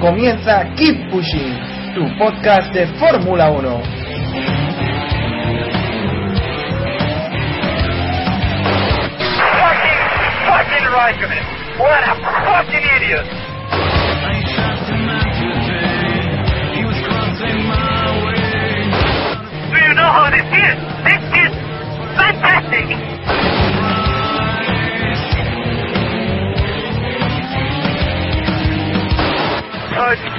Comienza Keep Pushing, tu podcast de Fórmula 1. Fucking, fucking Raikkonen. What a fucking idiot. Do you know how this is? This is fantastic.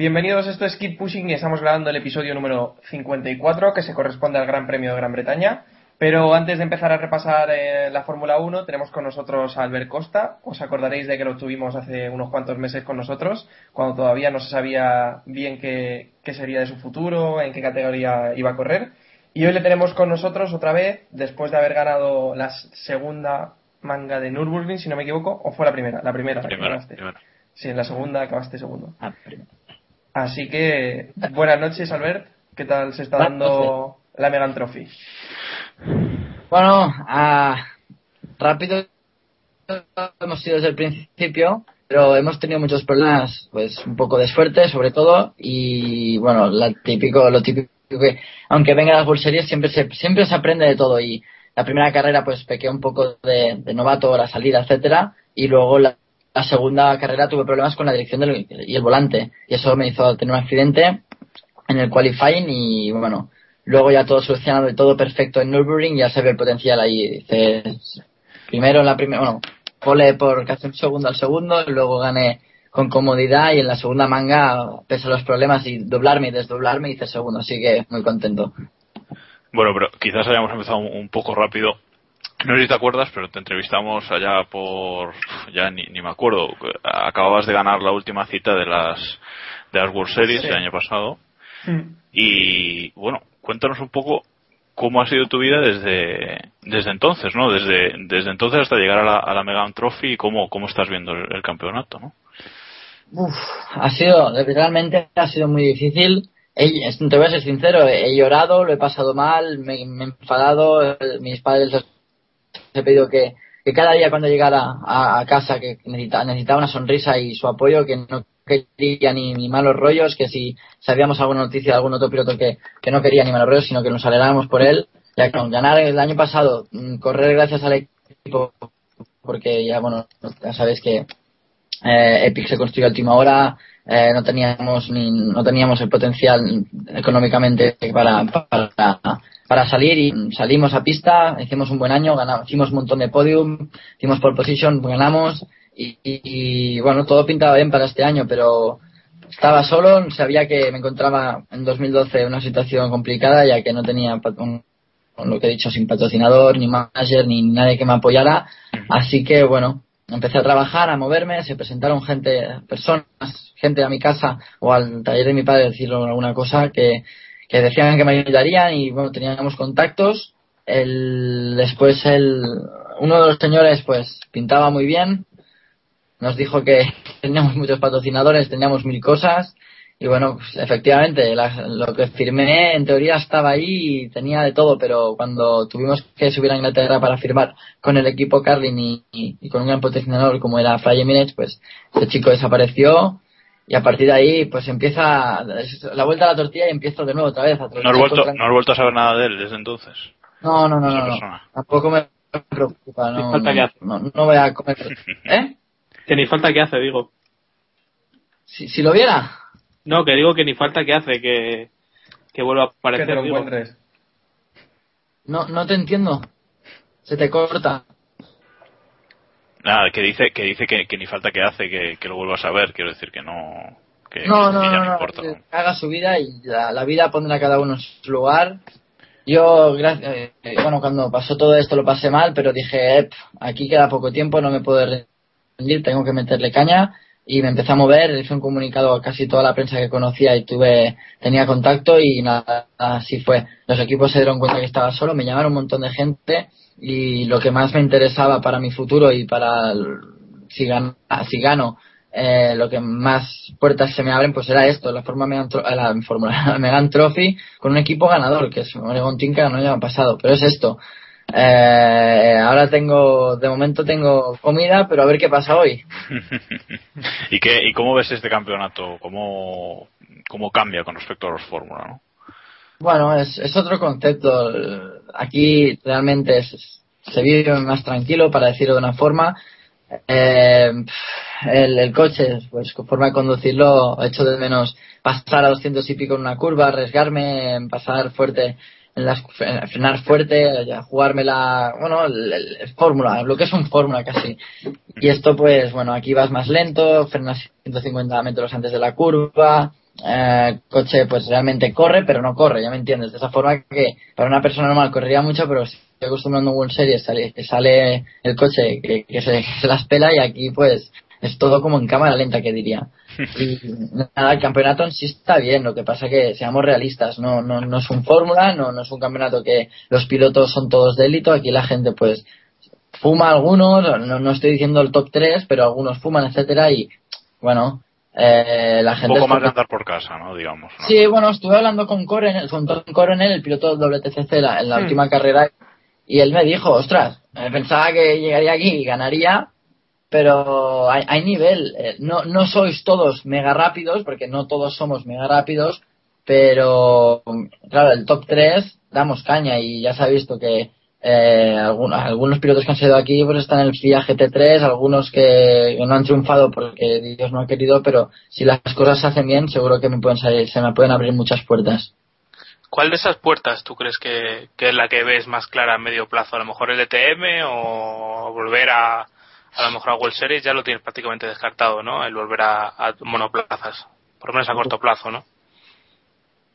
Bienvenidos, esto es Keep Pushing y estamos grabando el episodio número 54 que se corresponde al Gran Premio de Gran Bretaña. Pero antes de empezar a repasar eh, la Fórmula 1, tenemos con nosotros a Albert Costa. Os acordaréis de que lo tuvimos hace unos cuantos meses con nosotros, cuando todavía no se sabía bien qué, qué sería de su futuro, en qué categoría iba a correr. Y hoy le tenemos con nosotros otra vez, después de haber ganado la segunda manga de Nürburgring, si no me equivoco, o fue la primera, la primera, la que Primero, ganaste. primero. Sí, en la segunda acabaste segundo. Así que, buenas noches, Albert. ¿Qué tal se está dando la Megan Trophy? Bueno, ah, rápido hemos sido desde el principio, pero hemos tenido muchos problemas, pues un poco de suerte sobre todo, y bueno, la típico, lo típico que, aunque vengan las World Series, siempre se, siempre se aprende de todo, y la primera carrera pues pequé un poco de, de novato, la salida, etcétera, y luego la, la segunda carrera tuve problemas con la dirección del, y el volante, y eso me hizo tener un accidente en el qualifying y bueno, luego ya todo solucionado y todo perfecto en Nürburgring, ya se ve el potencial ahí. Dices, primero en la primera, bueno, pole por casi un segundo al segundo, y luego gané con comodidad y en la segunda manga, pese a los problemas y doblarme y desdoblarme, hice segundo, así que muy contento. Bueno, pero quizás hayamos empezado un, un poco rápido. No sé si te acuerdas, pero te entrevistamos allá por. Ya ni, ni me acuerdo. Acababas de ganar la última cita de las, de las World Series Sí. el año pasado. Y bueno, cuéntanos un poco cómo ha sido tu vida desde, desde entonces, ¿no? Desde, desde entonces hasta llegar a la, a la Megan Trophy y cómo, cómo estás viendo el, el campeonato, ¿no? Uf, ha sido, realmente ha sido muy difícil. He- te voy a ser sincero, he llorado, lo he pasado mal, me, me he enfadado, mis padres he pedido que, que cada día cuando llegara a, casa que necesitaba, necesitaba una sonrisa y su apoyo, que no quería ni, malos rollos, que si sabíamos alguna noticia de algún otro piloto que, que no quería ni malos rollos, sino que nos alegráramos por él, ya con ganar el año pasado, mm, correr gracias al equipo, porque ya bueno, ya sabéis que eh, Epic se construyó a última hora, eh, no teníamos ni, no teníamos el potencial económicamente para, para, para salir y salimos a pista, hicimos un buen año, ganamos, hicimos un montón de podium, hicimos pole position, ganamos y, bueno, todo pintaba bien para este año, pero estaba solo, sabía que me encontraba en 2012 en una situación complicada ya que no tenía un- lo que he dicho, sin patrocinador, ni manager, ni nadie que me apoyara. Así que bueno, empecé a trabajar, a moverme, se presentaron gente, personas, gente a mi casa o al taller de mi padre, decirlo alguna cosa, que, que decían que me ayudarían y bueno, teníamos contactos. El, después el, uno de los señores pues pintaba muy bien, nos dijo que teníamos muchos patrocinadores, teníamos mil cosas. Y bueno, pues, efectivamente, la- lo que firmé en teoría estaba ahí y tenía de todo, pero cuando tuvimos que subir a Inglaterra para firmar con el equipo Carlin y, con un gran patrocinador como era Fly Emirates, pues ese chico desapareció y a partir de ahí pues empieza la vuelta a la tortilla y empiezo de nuevo otra vez. A No has, vuelto, no has vuelto a saber nada de él desde entonces. no, no, no, no, no. tampoco me preocupa, Ni no, falta que hace. no, no voy a comer. ¿Eh? Que ni falta que hace, digo. Si, si lo viera. No, que digo que ni falta que hace que, que vuelva a Que aparecer. te lo digo. encuentres. No, no te entiendo. Se te corta. Nada, que dice que dice que, que ni falta que hace que, que lo vuelvas a ver. Quiero decir que no. Que, No, no, no, no, importa. haga su vida y la, la vida pondrá a cada uno en su lugar. Yo, gra- eh, bueno, cuando pasó todo esto lo pasé mal, pero dije, "Ep, aquí queda poco tiempo, no me puedo rendir, tengo que meterle caña. Y me empecé a mover, hice un comunicado a casi toda la prensa que conocía y tuve, tenía contacto y nada, así fue. Los equipos se dieron cuenta que estaba solo, me llamaron un montón de gente y lo que más me interesaba para mi futuro y para si, gan- si gano eh, lo que más puertas se me abren pues era esto, la forma Megan la fórmula la Megan Trophy con un equipo ganador, que es Oregon Team que ganó el año pasado, pero es esto. Eh, ahora tengo, de momento tengo comida, pero a ver qué pasa hoy. ¿Y, qué, ¿Y cómo ves este campeonato? ¿Cómo, cómo cambia con respecto a los Fórmula? ¿no? Bueno, es, es otro concepto. Aquí realmente es- se vive más tranquilo, para decirlo de una forma. Eh, el, el coche, pues con forma de conducirlo, echo de menos pasar a 200 y pico en una curva, arriesgarme, pasar fuerte, las, fre- frenar fuerte, jugármela, bueno, el, fórmula, lo que es un fórmula casi. Y esto, pues, bueno, aquí vas más lento, frenas 150 metros antes de la curva, eh, coche pues realmente corre, pero no corre, ya me entiendes. De esa forma que para una persona normal correría mucho, pero estoy acostumbrando a World Series sale, sale el coche que, que se, que se las pela y aquí pues es todo como en cámara lenta que diría. Y nada, el campeonato en sí está bien, lo que pasa que seamos realistas, no, no, no es un fórmula, no, no es un campeonato que los pilotos son todos de élite, aquí la gente pues fuma algunos, no, no estoy diciendo el top 3, pero algunos fuman, etcétera y bueno, eh, la Un gente poco es más de andar por casa, ¿no? Digamos. ¿no? Sí, bueno, estuve hablando con Coronel, con Tom Coronel, el piloto del WTCC la- en la Hmm. última carrera, y él me dijo, ostras, eh, pensaba que llegaría aquí y ganaría, pero hay, nivel. eh, No, no sois todos mega rápidos, porque no todos somos mega rápidos, pero claro, el top 3 damos caña y ya se ha visto que eh, algun- algunos pilotos que han salido aquí pues están en el FIA GT3, algunos que, que no han triunfado porque Dios no ha querido, pero si las cosas se hacen bien, seguro que me pueden salir, se me pueden abrir muchas puertas. ¿Cuál de esas puertas tú crees que, que es la que ves más clara a medio plazo? ¿A lo mejor el ETM o volver a, a lo mejor a World Series? Ya lo tienes prácticamente descartado, ¿no? El volver a, monoplazas, por lo menos a corto plazo, ¿no?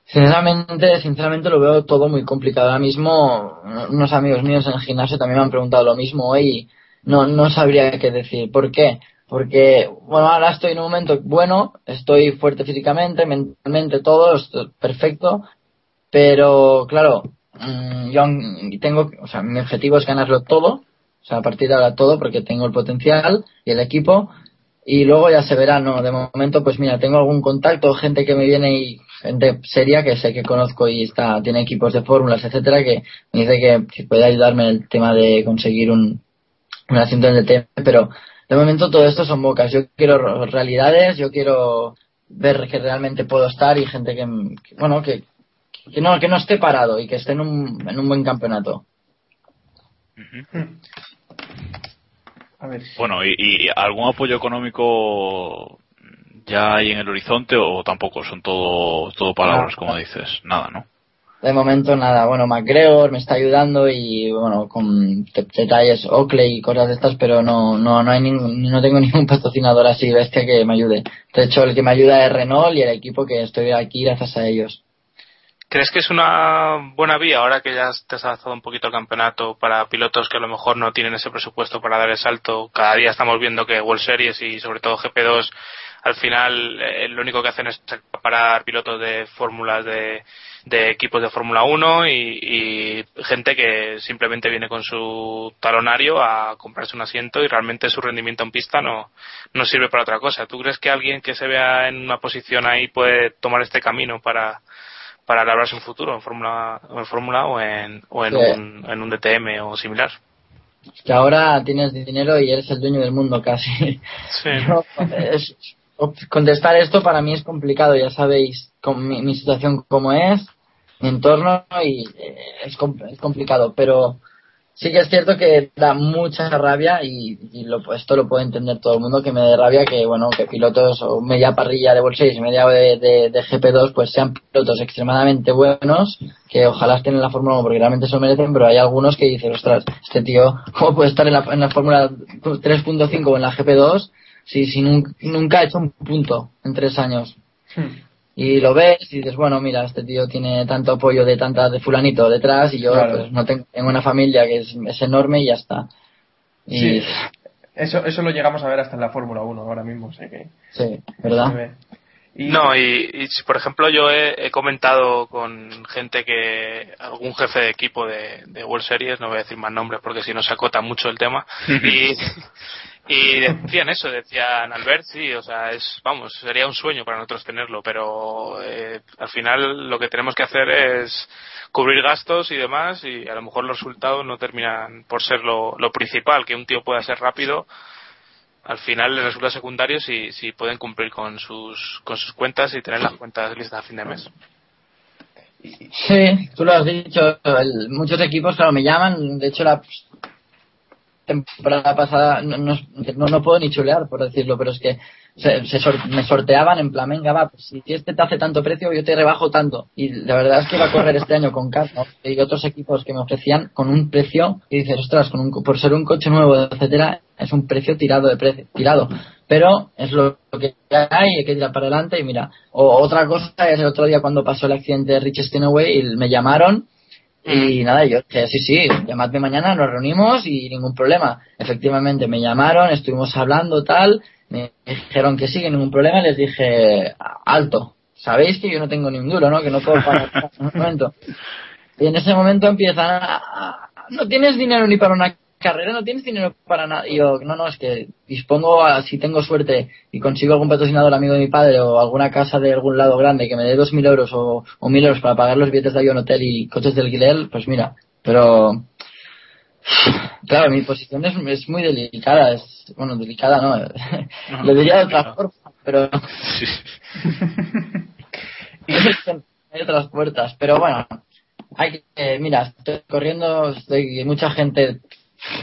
Sinceramente, sinceramente lo veo todo muy complicado. Ahora mismo, unos amigos míos en el gimnasio también me han preguntado lo mismo y no, no sabría qué decir. ¿Por qué? Porque, bueno, ahora estoy en un momento bueno, estoy fuerte físicamente, mentalmente, todo, perfecto, pero claro, mm, yo tengo, o sea, mi objetivo es ganarlo todo, o sea, a partir de ahora todo, porque tengo el potencial y el equipo, y luego ya se verá, no, de momento pues mira, tengo algún contacto, gente que me viene y gente seria que sé que conozco y está, tiene equipos de fórmulas, etcétera, que me dice que, que puede ayudarme en el tema de conseguir un, un asiento en el TM, pero de momento todo esto son bocas, yo quiero realidades, yo quiero ver que realmente puedo estar y gente que, que, bueno, que, que no, que no esté parado y que esté en un, en un buen campeonato. A ver. Bueno, ¿y, y algún apoyo económico ya hay en el horizonte o tampoco? Son todo, todo palabras, No. como dices. Nada, ¿no? De momento nada, bueno, McGregor me está ayudando y bueno, con detalles Oakley y cosas de estas, pero no, no, no hay ningún, no tengo ningún patrocinador así bestia que me ayude. De hecho, el que me ayuda es Renault y el equipo que estoy aquí gracias a ellos. ¿Crees que es una buena vía ahora que ya te has adaptado un poquito al campeonato para pilotos que a lo mejor no tienen ese presupuesto para dar el salto? Cada día estamos viendo que World Series y sobre todo GP2 al final eh, lo único que hacen es parar pilotos de fórmulas de, de equipos de Fórmula 1 y, y gente que simplemente viene con su talonario a comprarse un asiento y realmente su rendimiento en pista no, no sirve para otra cosa. ¿Tú crees que alguien que se vea en una posición ahí puede tomar este camino para para labrarse un futuro en Fórmula en Fórmula o en, o en, Sí. un, en un DTM o similar. Que ahora tienes dinero y eres el dueño del mundo casi. Sí. Es- contestar esto para mí es complicado, ya sabéis con mi, mi situación como es, mi entorno y eh, es, es complicado, pero sí que es cierto que da mucha rabia y, y lo, esto lo puede entender todo el mundo que me da rabia que bueno que pilotos o media parrilla de World 6 y media de, de, de, GP2 pues sean pilotos extremadamente buenos que ojalá estén en la Fórmula 1 porque realmente se lo merecen pero hay algunos que dicen ostras este tío cómo puede estar en la, en la Fórmula 3.5 o en la GP2 si, si nunca, nunca ha hecho un punto en tres años Hmm. Y lo ves y dices, bueno, mira, este tío tiene tanto apoyo de tanta de fulanito detrás y yo Claro. pues no tengo, tengo una familia que es, es enorme y ya está. Y Sí. Eso, eso lo llegamos a ver hasta en la Fórmula 1 ahora mismo, sé que sí, ¿verdad? Y- No, y, y si, por ejemplo yo he, he comentado con gente que, algún jefe de equipo de, de World Series, no voy a decir más nombres porque si no se acota mucho el tema, y, y decían eso, decían Albert, sí, o sea, es, vamos, sería un sueño para nosotros tenerlo, pero eh, al final lo que tenemos que hacer es cubrir gastos y demás y a lo mejor los resultados no terminan por ser lo, lo principal, que un tío pueda ser rápido al final les resulta secundario si, si pueden cumplir con sus, con sus cuentas y tener las cuentas listas a fin de mes. Sí, tú lo has dicho, el- muchos equipos, claro, me llaman, de hecho la temporada pasada no, no, no- puedo ni chulear por decirlo, pero es que se, sor- me sorteaban en plan, va, pues si este te hace tanto precio, yo te rebajo tanto. Y la verdad es que iba a correr este año con Cat, ¿no? Y otros equipos que me ofrecían con un precio, y dices, ostras, con un, por ser un coche nuevo, etcétera, es un precio tirado de precio, tirado. Pero es lo que hay, hay que tirar para adelante y mira. O otra cosa es el otro día cuando pasó el accidente de Rich y me llamaron y nada, yo dije, sí, sí, llamadme mañana, nos reunimos y ningún problema. Efectivamente, me llamaron, estuvimos hablando, tal, me dijeron que sí, que ningún problema, les dije, alto, sabéis que yo no tengo ni un duro, ¿no? Que no puedo pagar en un momento. Y en ese momento empiezan a- no tienes dinero ni para una carrera, no tienes dinero para nada. Y yo, no, no, es que dispongo, a, si tengo suerte y consigo algún patrocinador amigo de mi padre o alguna casa de algún lado grande que me dé dos mil euros o, o mil euros para pagar los billetes de avión, hotel y coches de alquiler, pues mira, pero claro, mi posición es, es muy delicada, es, bueno, delicada no, lo diría de otra forma, pero hay otras puertas, pero bueno, hay que, mira, estoy corriendo, estoy, mucha gente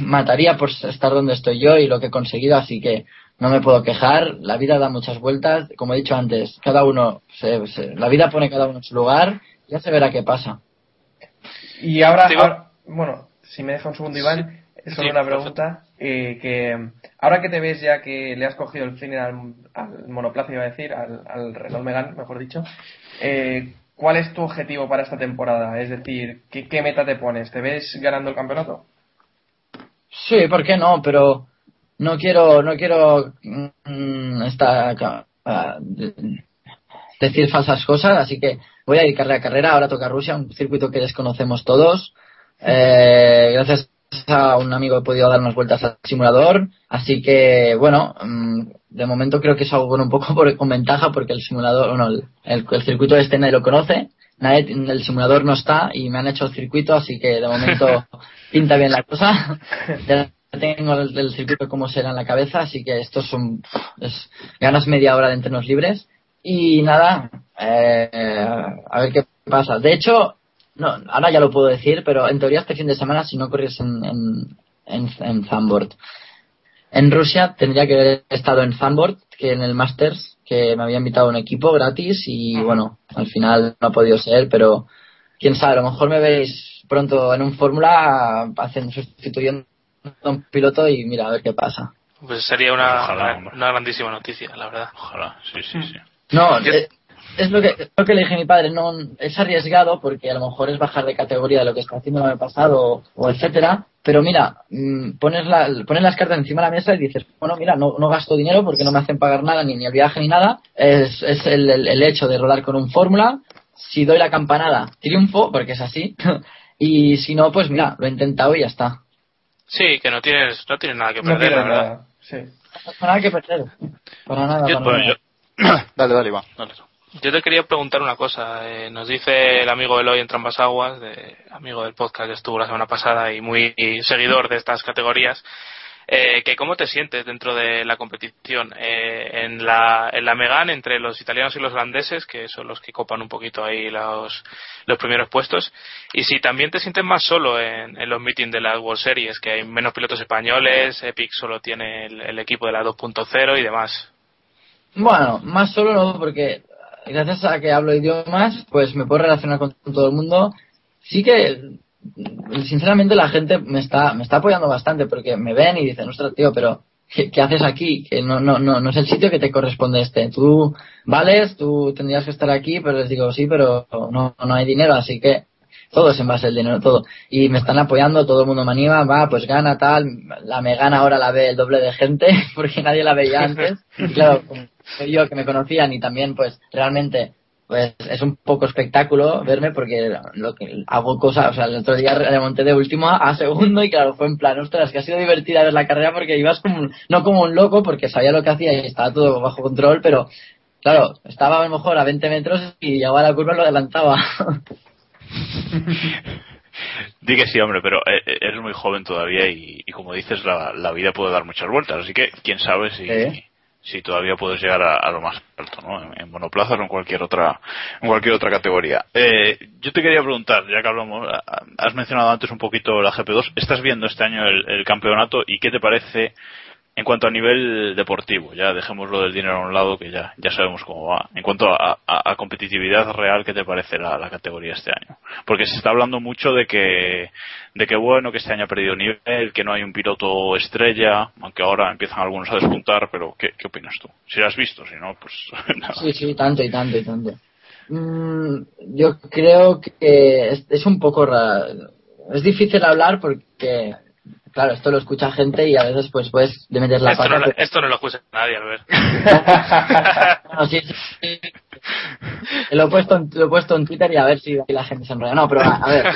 mataría por estar donde estoy yo y lo que he conseguido, así que no me puedo quejar. La vida da muchas vueltas, como he dicho antes, cada uno, se, se- la vida pone cada uno en su lugar, ya se verá qué pasa. Y ahora, bueno, si me deja un segundo, Iván, es solo Sí, una pregunta. eh, que ahora que te ves ya que le has cogido el fin al, al monoplaza, iba a decir, al, al Renault mejor dicho, eh, ¿cuál es tu objetivo para esta temporada? Es decir, ¿qué, qué meta te pones? ¿Te ves ganando el campeonato? Sí, ¿por qué no? Pero no quiero, no quiero mm, esta, ah, de- decir falsas cosas, así que voy a ir carrera a carrera. Ahora toca Rusia, un circuito que desconocemos todos. Eh, gracias a un amigo he podido dar unas vueltas al simulador, así que bueno, mm, de momento creo que es algo con un poco por, con ventaja porque el simulador, bueno, el, el, el circuito este nadie lo conoce, nadie, el simulador no está y me han hecho el circuito, así que de momento pinta bien la cosa. Ya tengo el, el circuito como será en la cabeza, así que esto es un, es, ganas media hora de entrenos libres y nada, eh, a ver qué pasa. De hecho, no, ahora ya lo puedo decir, pero en teoría este fin de semana si no corres en, en, en, en Zandvoort. En Rusia tendría que haber estado en Zandvoort, que en el Masters, que me había invitado un equipo gratis y bueno, al final no ha podido ser, pero quién sabe, a lo mejor me veis pronto en un Fórmula haciendo sustituyendo a un piloto y mira a ver qué pasa. Pues sería una, Ojalá, una, grandísima noticia, la verdad. Ojalá, sí, sí, sí. No, eh, es lo que, es lo que le dije a mi padre, no es arriesgado porque a lo mejor es bajar de categoría de lo que está haciendo el año pasado o, o etcétera, pero mira, mm, pones, la, pones las cartas encima de la mesa y dices, bueno, mira, no, no gasto dinero porque no me hacen pagar nada, ni, ni el viaje ni nada, es, es el, el- el hecho de rodar con un fórmula, si doy la campanada, triunfo, porque es así, y si no, pues mira, lo he intentado y ya está. Sí, que no tienes, no tienes nada que No perder, la verdad. nada. Sí. No nada que perder. Para nada, Yo- para bueno, nada. yo- dale, dale, Iván. Dale. Yo te quería preguntar una cosa. eh, nos dice el amigo Eloy en Trampas Aguas, de, amigo del podcast que estuvo la semana pasada y muy y seguidor de estas categorías, Eh, que ¿Cómo te sientes dentro de la competición? Eh, en, la, en la Megan, entre los italianos y los holandeses, que son los que copan un poquito ahí los, los primeros puestos. Y si también te sientes más solo en, los meetings de las World Series, que hay menos pilotos españoles, Epic solo tiene el equipo de la 2.0 y demás. Bueno, más solo no, porque gracias a que hablo idiomas, pues me puedo relacionar con todo el mundo. Sí que, sinceramente, la gente me está, me está apoyando bastante porque me ven y dicen, ostras, tío, pero ¿qué, haces aquí? Que no, no, no, no es el sitio que te corresponde este. Tú vales, tú tendrías que estar aquí, pero les digo, sí, pero no, no hay dinero, así que todo es en base al dinero, todo. Y me están apoyando, todo el mundo me anima, va, pues gana tal, la me gana ahora la ve el doble de gente, porque nadie la veía antes. Claro, yo que me conocían y también pues realmente pues es un poco espectáculo verme porque lo que hago cosas, o sea, el otro día remonté de último a segundo y claro, fue en plan, ostras, que ha sido divertida ver la carrera porque ibas como, no como un loco porque sabía lo que hacía y estaba todo bajo control, pero claro, estaba a lo mejor a 20 metros y llegaba a la curva y lo adelantaba. Di que sí, hombre, pero eh, eh, eres muy joven todavía y, y como dices, la, la vida puede dar muchas vueltas, así que quién sabe si. Si todavía puedes llegar a, lo más alto, ¿no? En, en o en cualquier otra, en cualquier otra categoría. Eh, yo te quería preguntar, ya que hablamos, has mencionado antes un poquito la GP2, ¿estás viendo este año el campeonato y qué te parece en cuanto a nivel deportivo? Ya dejemos lo del dinero a un lado, que ya, ya sabemos cómo va. En cuanto a, a- competitividad real, ¿qué te parece la, categoría este año? Porque se está hablando mucho de que, de que bueno, que este año ha perdido nivel, que no hay un piloto estrella, aunque ahora empiezan algunos a despuntar, pero ¿qué, opinas tú? Si lo has visto, si no, pues nada. Sí, sí, tanto y tanto y tanto. Mm, yo creo que es, es un poco raro. Es difícil hablar porque, claro, esto lo escucha gente y a veces pues puedes de meter la Esto pata. no, esto no lo escucha nadie, Albert. No, sí, sí, sí. Lo he, puesto en, lo he puesto en Twitter y a ver si la gente se enrolla. No, pero a, a ver,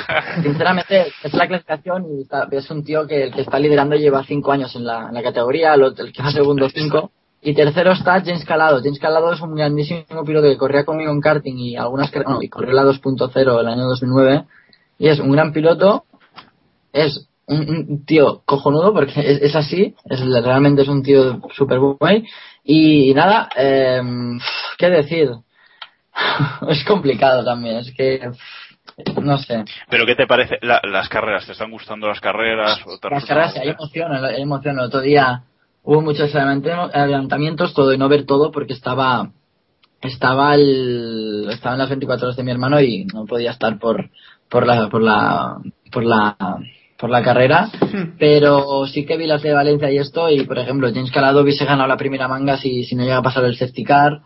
sinceramente es la clasificación y está- es un tío que el que está liderando lleva cinco años en la, en la categoría, el, el que va segundo cinco. Y tercero está James Calado. James Calado es un grandísimo piloto que corría conmigo en karting y algunas bueno, y corrió la 2.0 el año 2009. Y es un gran piloto. Es un, un tío cojonudo porque es, es así. Es, realmente es un tío super guay. Y, nada, eh, ¿qué decir? es complicado también. Es que, no sé. Pero ¿qué te parece la- las carreras? ¿Te están gustando las carreras? ¿O te Las carreras, hay emoción, hay emoción. El otro día hubo muchos adelantamientos, todo y no ver todo porque estaba estaba el estaba en las 24 horas de mi hermano y no podía estar por por la por la por la por la carrera pero sí que vi las de Valencia y esto y por ejemplo James Calado hubiese ganado la primera manga si, si no llega a pasar el safety car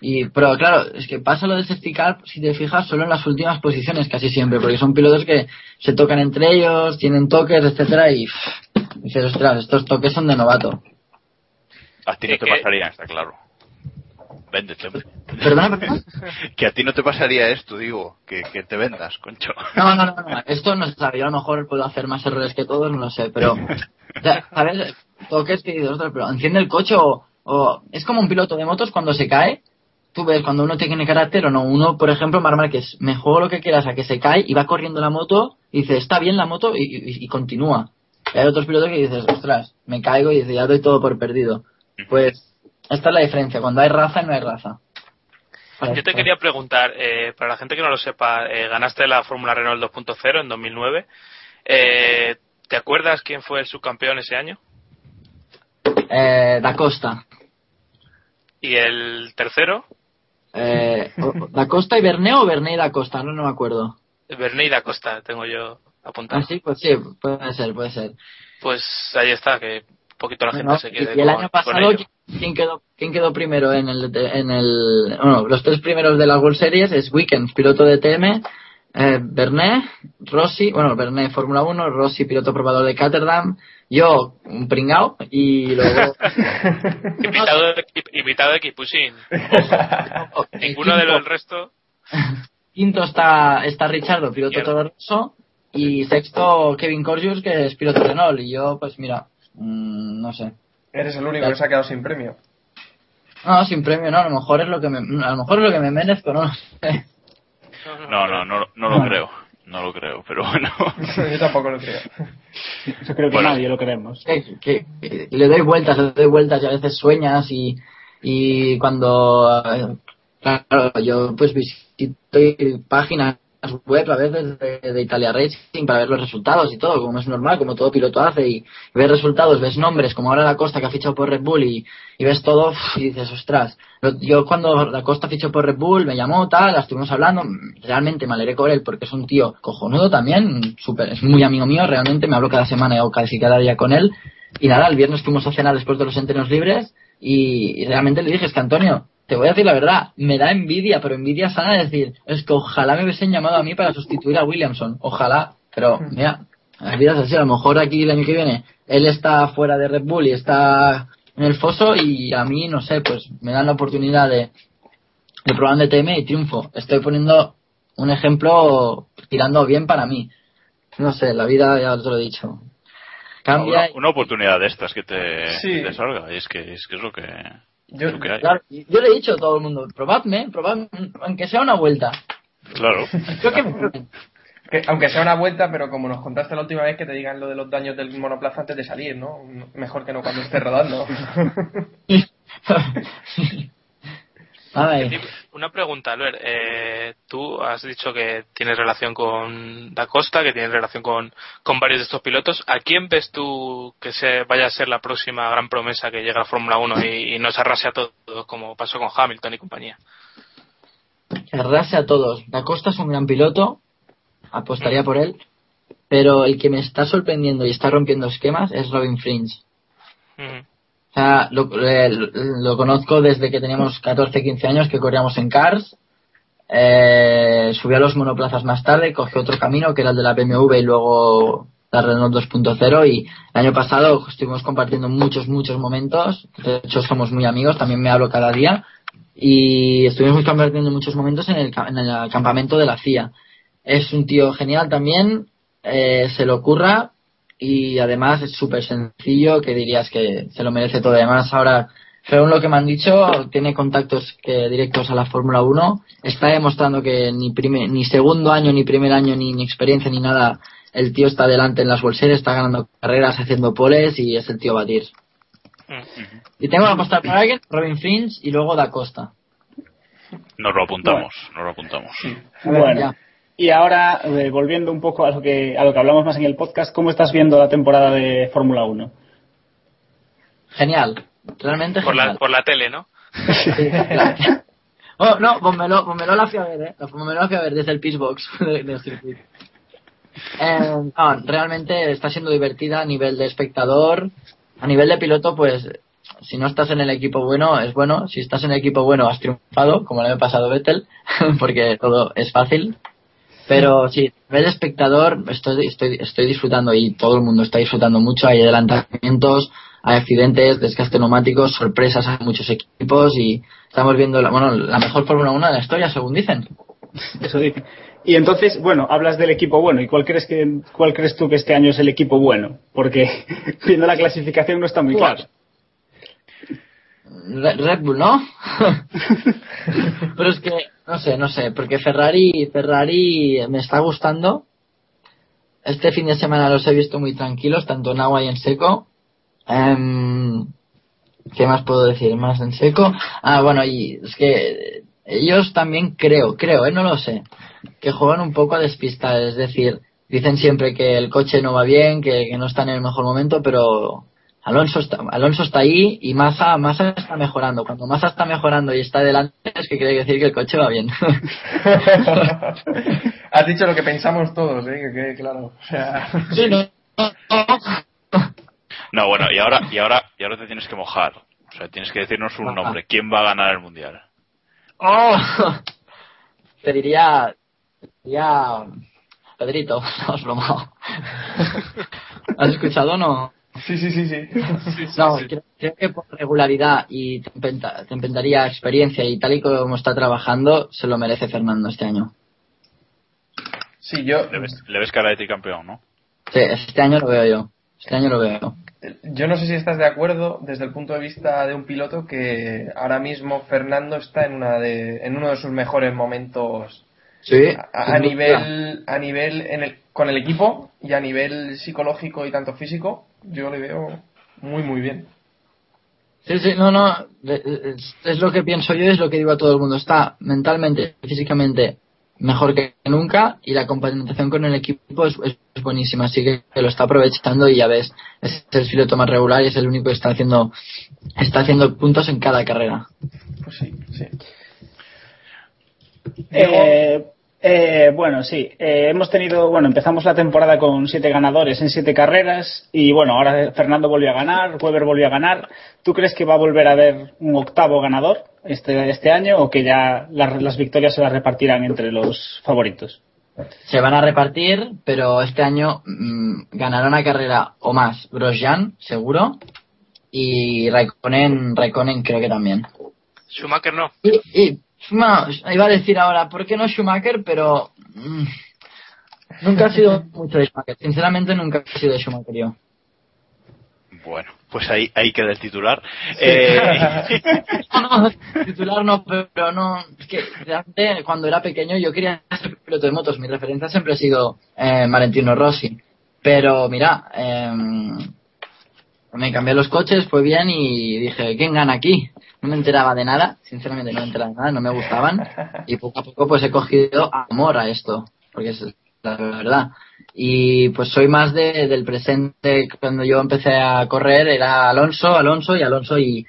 y pero claro es que pasa lo del safety car si te fijas solo en las últimas posiciones casi siempre porque son pilotos que se tocan entre ellos tienen toques etcétera y pff, dices ostras estos toques son de novato A ti no ¿Y te qué? pasaría esta, claro. Perdona perdona Que a ti no te pasaría esto, digo. Que, que te vendas, concho. No, no, no, no, esto no se sabe. Yo a lo mejor puedo hacer más errores que todos, no lo sé, pero, o sea, ¿sabes? Toques que ostras, pero enciende el coche o, o- es como un piloto de motos cuando se cae. Tú ves cuando uno tiene carácter o no. Uno, por ejemplo, Mar Márquez, me juego lo que quieras a que se cae y va corriendo la moto y dice, está bien la moto y, y- y continúa. Y hay otros pilotos que dices, ostras, me caigo y dice, ya doy todo por perdido. Pues, esta es la diferencia. Cuando hay raza, no hay raza. Yo te quería preguntar, eh, para la gente que no lo sepa, eh, ganaste la Fórmula Renault 2.0 en 2009. Eh, ¿Te acuerdas quién fue el subcampeón ese año? Eh, da Costa. ¿Y el tercero? Eh, ¿Da Costa y Berné o Berné y Da Costa? No, no me acuerdo. Bernie da Costa, tengo yo apuntado. Ah, sí, pues sí, puede ser, puede ser. Pues ahí está, que un poquito la gente Bueno, se quede y el con- año pasado. ¿Quién quedó, ¿quién quedó primero en el, en el, bueno, los tres primeros de la World Series es Weekends, piloto de TM, eh, Bernet, Rossi, bueno, Bernet Fórmula 1, Rossi piloto probador de Catterdam, yo un pringao y luego Invitado de, invitado de Kipushin. Ninguno de los resto. quinto está, está Richardo, piloto. Toro y sexto Kevin Corjus, que es piloto Renault, y yo, pues mira, mm, no sé. Eres el único que se ha quedado sin premio. No, sin premio, no, a lo mejor es lo que me, a lo mejor es lo que me merezco, no lo sé. No, no, no, no lo creo. No lo creo, pero bueno. Yo tampoco lo creo. Yo creo que Bueno. nadie lo creemos. que, que- que le doy vueltas, le doy vueltas y a veces sueñas y, y cuando eh, claro, yo pues visito páginas web a veces de, de Italia Racing para ver los resultados y todo, como es normal, como todo piloto hace y, ves resultados, ves nombres, como ahora la Costa que ha fichado por Red Bull y, y ves todo y dices, ostras, yo cuando la Costa fichó por Red Bull me llamó tal, la estuvimos hablando, mm, realmente me alegré con él porque es un tío cojonudo también, súper, es muy amigo mío, realmente me hablo cada semana o casi cada día con él y nada, el viernes fuimos a cenar después de los entrenos libres y, y realmente le dije, es que Antonio, te voy a decir la verdad, me da envidia, pero envidia sana de decir, es que ojalá me hubiesen llamado a mí para sustituir a Williamson, ojalá, pero mira, la vida es así, a lo mejor aquí el año que viene él está fuera de Red Bull y está en el foso y a mí, no sé, pues me dan la oportunidad de, de probar un DTM y triunfo. Estoy poniendo un ejemplo tirando bien para mí. No sé, la vida ya os lo he dicho. Cambia Una, una oportunidad de estas que te, Sí. que te salga. Y es que es, que es lo que, Yo. Claro, yo le he dicho a todo el mundo, probadme, probadme, aunque sea una vuelta. Claro. Creo que me prueben. que- aunque sea una vuelta, pero como nos contaste la última vez que te digan lo de los daños del monoplaza antes de salir, ¿no? Mejor que no cuando estés rodando. A ver, Una pregunta, Albert. Eh, tú has dicho que tienes relación con Da Costa, que tienes relación con, con varios de estos pilotos. ¿A quién ves tú que se vaya a ser la próxima gran promesa que llega a Fórmula 1 y, y nos arrase a todos, como pasó con Hamilton y compañía? arrase a todos. Da Costa es un gran piloto, apostaría por él, pero el que me está sorprendiendo y está rompiendo esquemas es Robin Fringe. O sea, lo, eh, lo conozco desde que teníamos 14, 15 años que corríamos en Cars. Eh, subió a los monoplazas más tarde, cogió otro camino que era el de la BMW y luego la Renault 2.0 y el año pasado estuvimos compartiendo muchos, muchos momentos. De hecho, somos muy amigos, también me hablo cada día y estuvimos compartiendo muchos momentos en el, en el campamento de la CIA. Es un tío genial también, eh, se le ocurra y además es súper sencillo que dirías que se lo merece todo. Además, ahora, según lo que me han dicho, tiene contactos que directos a la Fórmula 1. Está demostrando que ni, prime- ni segundo año, ni primer año, ni, ni experiencia, ni nada, el tío está adelante en las bolseras, está ganando carreras, haciendo poles y es el tío a batir. Mm. Y tengo que apostar por alguien, Robin Finch y luego Da Costa. Nos lo apuntamos, nos lo apuntamos. Bueno. Y ahora, eh, volviendo un poco a lo, que, a lo que hablamos más en el podcast, ¿cómo estás viendo la temporada de Fórmula 1? Genial. Realmente Por la, genial. por la tele, ¿no? Oh, no, Bommeló, Bommeló la fui a ver, ¿eh? La Bommeló la fui a ver desde el Pitchbox de- del circuito. Eh, no, realmente está siendo divertida a nivel de espectador. A nivel de piloto, pues, si no estás en el equipo bueno, es bueno. Si estás en el equipo bueno, has triunfado, como le ha pasado a Vettel, porque todo es fácil. Pero sí, de espectador, estoy, estoy, estoy disfrutando y todo el mundo está disfrutando mucho. Hay adelantamientos, hay accidentes, desgaste neumáticos, sorpresas a muchos equipos y estamos viendo la, bueno, la mejor Fórmula 1 de la historia, según dicen. Eso dice. Y entonces, bueno, hablas del equipo bueno. ¿Y cuál crees, que, cuál crees tú que este año es el equipo bueno? Porque viendo la clasificación no está muy claro. Re- Red Bull, ¿no? Pero es que, no sé, no sé, porque Ferrari, Ferrari me está gustando. Este fin de semana los he visto muy tranquilos, tanto en agua y en seco. Em, ¿Qué más puedo decir? ¿Más en seco? Ah, bueno, y es que ellos también creo, creo, eh, no lo sé, que juegan un poco a despistar, es decir, dicen siempre que el coche no va bien, que, que no está en el mejor momento, pero Alonso está, Alonso está ahí y Massa, Massa está mejorando. Cuando Massa está mejorando y está delante, es que quiere decir que el coche va bien. Has dicho lo que pensamos todos, ¿eh? Que quede claro. O sea, sí, no, No, bueno, y ahora, y ahora, y ahora te tienes que mojar. O sea, tienes que decirnos un Ajá. nombre. ¿Quién va a ganar el mundial? ¡Oh! Te diría, diría Pedrito, no, es broma. ¿Has escuchado o no? Sí, sí, sí, sí. No, Creo, creo que por regularidad y te empenta- te empentaría experiencia y tal y como está trabajando, se lo merece Fernando este año. Sí, yo, Le ves, le ves cara de tricampeón, ¿no? Sí, este año lo veo yo. Este año lo veo. yo no sé si estás de acuerdo desde el punto de vista de un piloto que ahora mismo Fernando está en una de, en uno de sus mejores momentos Sí. A, a nivel, a nivel en el, con el equipo y a nivel psicológico y tanto físico, yo le veo muy, muy bien. Sí, sí, no, no, es, es lo que pienso yo, es lo que digo a todo el mundo. Está mentalmente, físicamente mejor que nunca y la complementación con el equipo es, es buenísima, así que lo está aprovechando y ya ves, es el piloto más regular y es el único que está haciendo está haciendo puntos en cada carrera. Pues sí, sí. Eh, eh, bueno, sí. Eh, hemos tenido, bueno, empezamos la temporada con siete ganadores en siete carreras y bueno, ahora Fernando volvió a ganar, Weber volvió a ganar. ¿Tú crees que va a volver a haber un octavo ganador este, este año o que ya las, las victorias se las repartirán entre los favoritos? Se van a repartir, pero este año mm, ganará una carrera o más Grosjean, seguro, y Raikkonen, Raikkonen creo que también. Schumacher no. Y, y iba a decir ahora, ¿por qué no Schumacher? Pero mm, nunca ha sido mucho de Schumacher. Sinceramente, nunca he sido de Schumacher yo. Bueno, pues ahí, ahí queda el titular. Eh, No, no, titular no, pero no. Es que realmente cuando era pequeño yo quería ser piloto de motos. Mi referencia siempre ha sido eh, Valentino Rossi. Pero mira, eh, me cambié los coches, fue bien y dije, ¿quién gana aquí? No me enteraba de nada, sinceramente no me enteraba de nada, no me gustaban. Y poco a poco pues he cogido amor a esto, porque es la verdad. Y pues soy más de, del presente. Cuando yo empecé a correr era Alonso, Alonso y Alonso y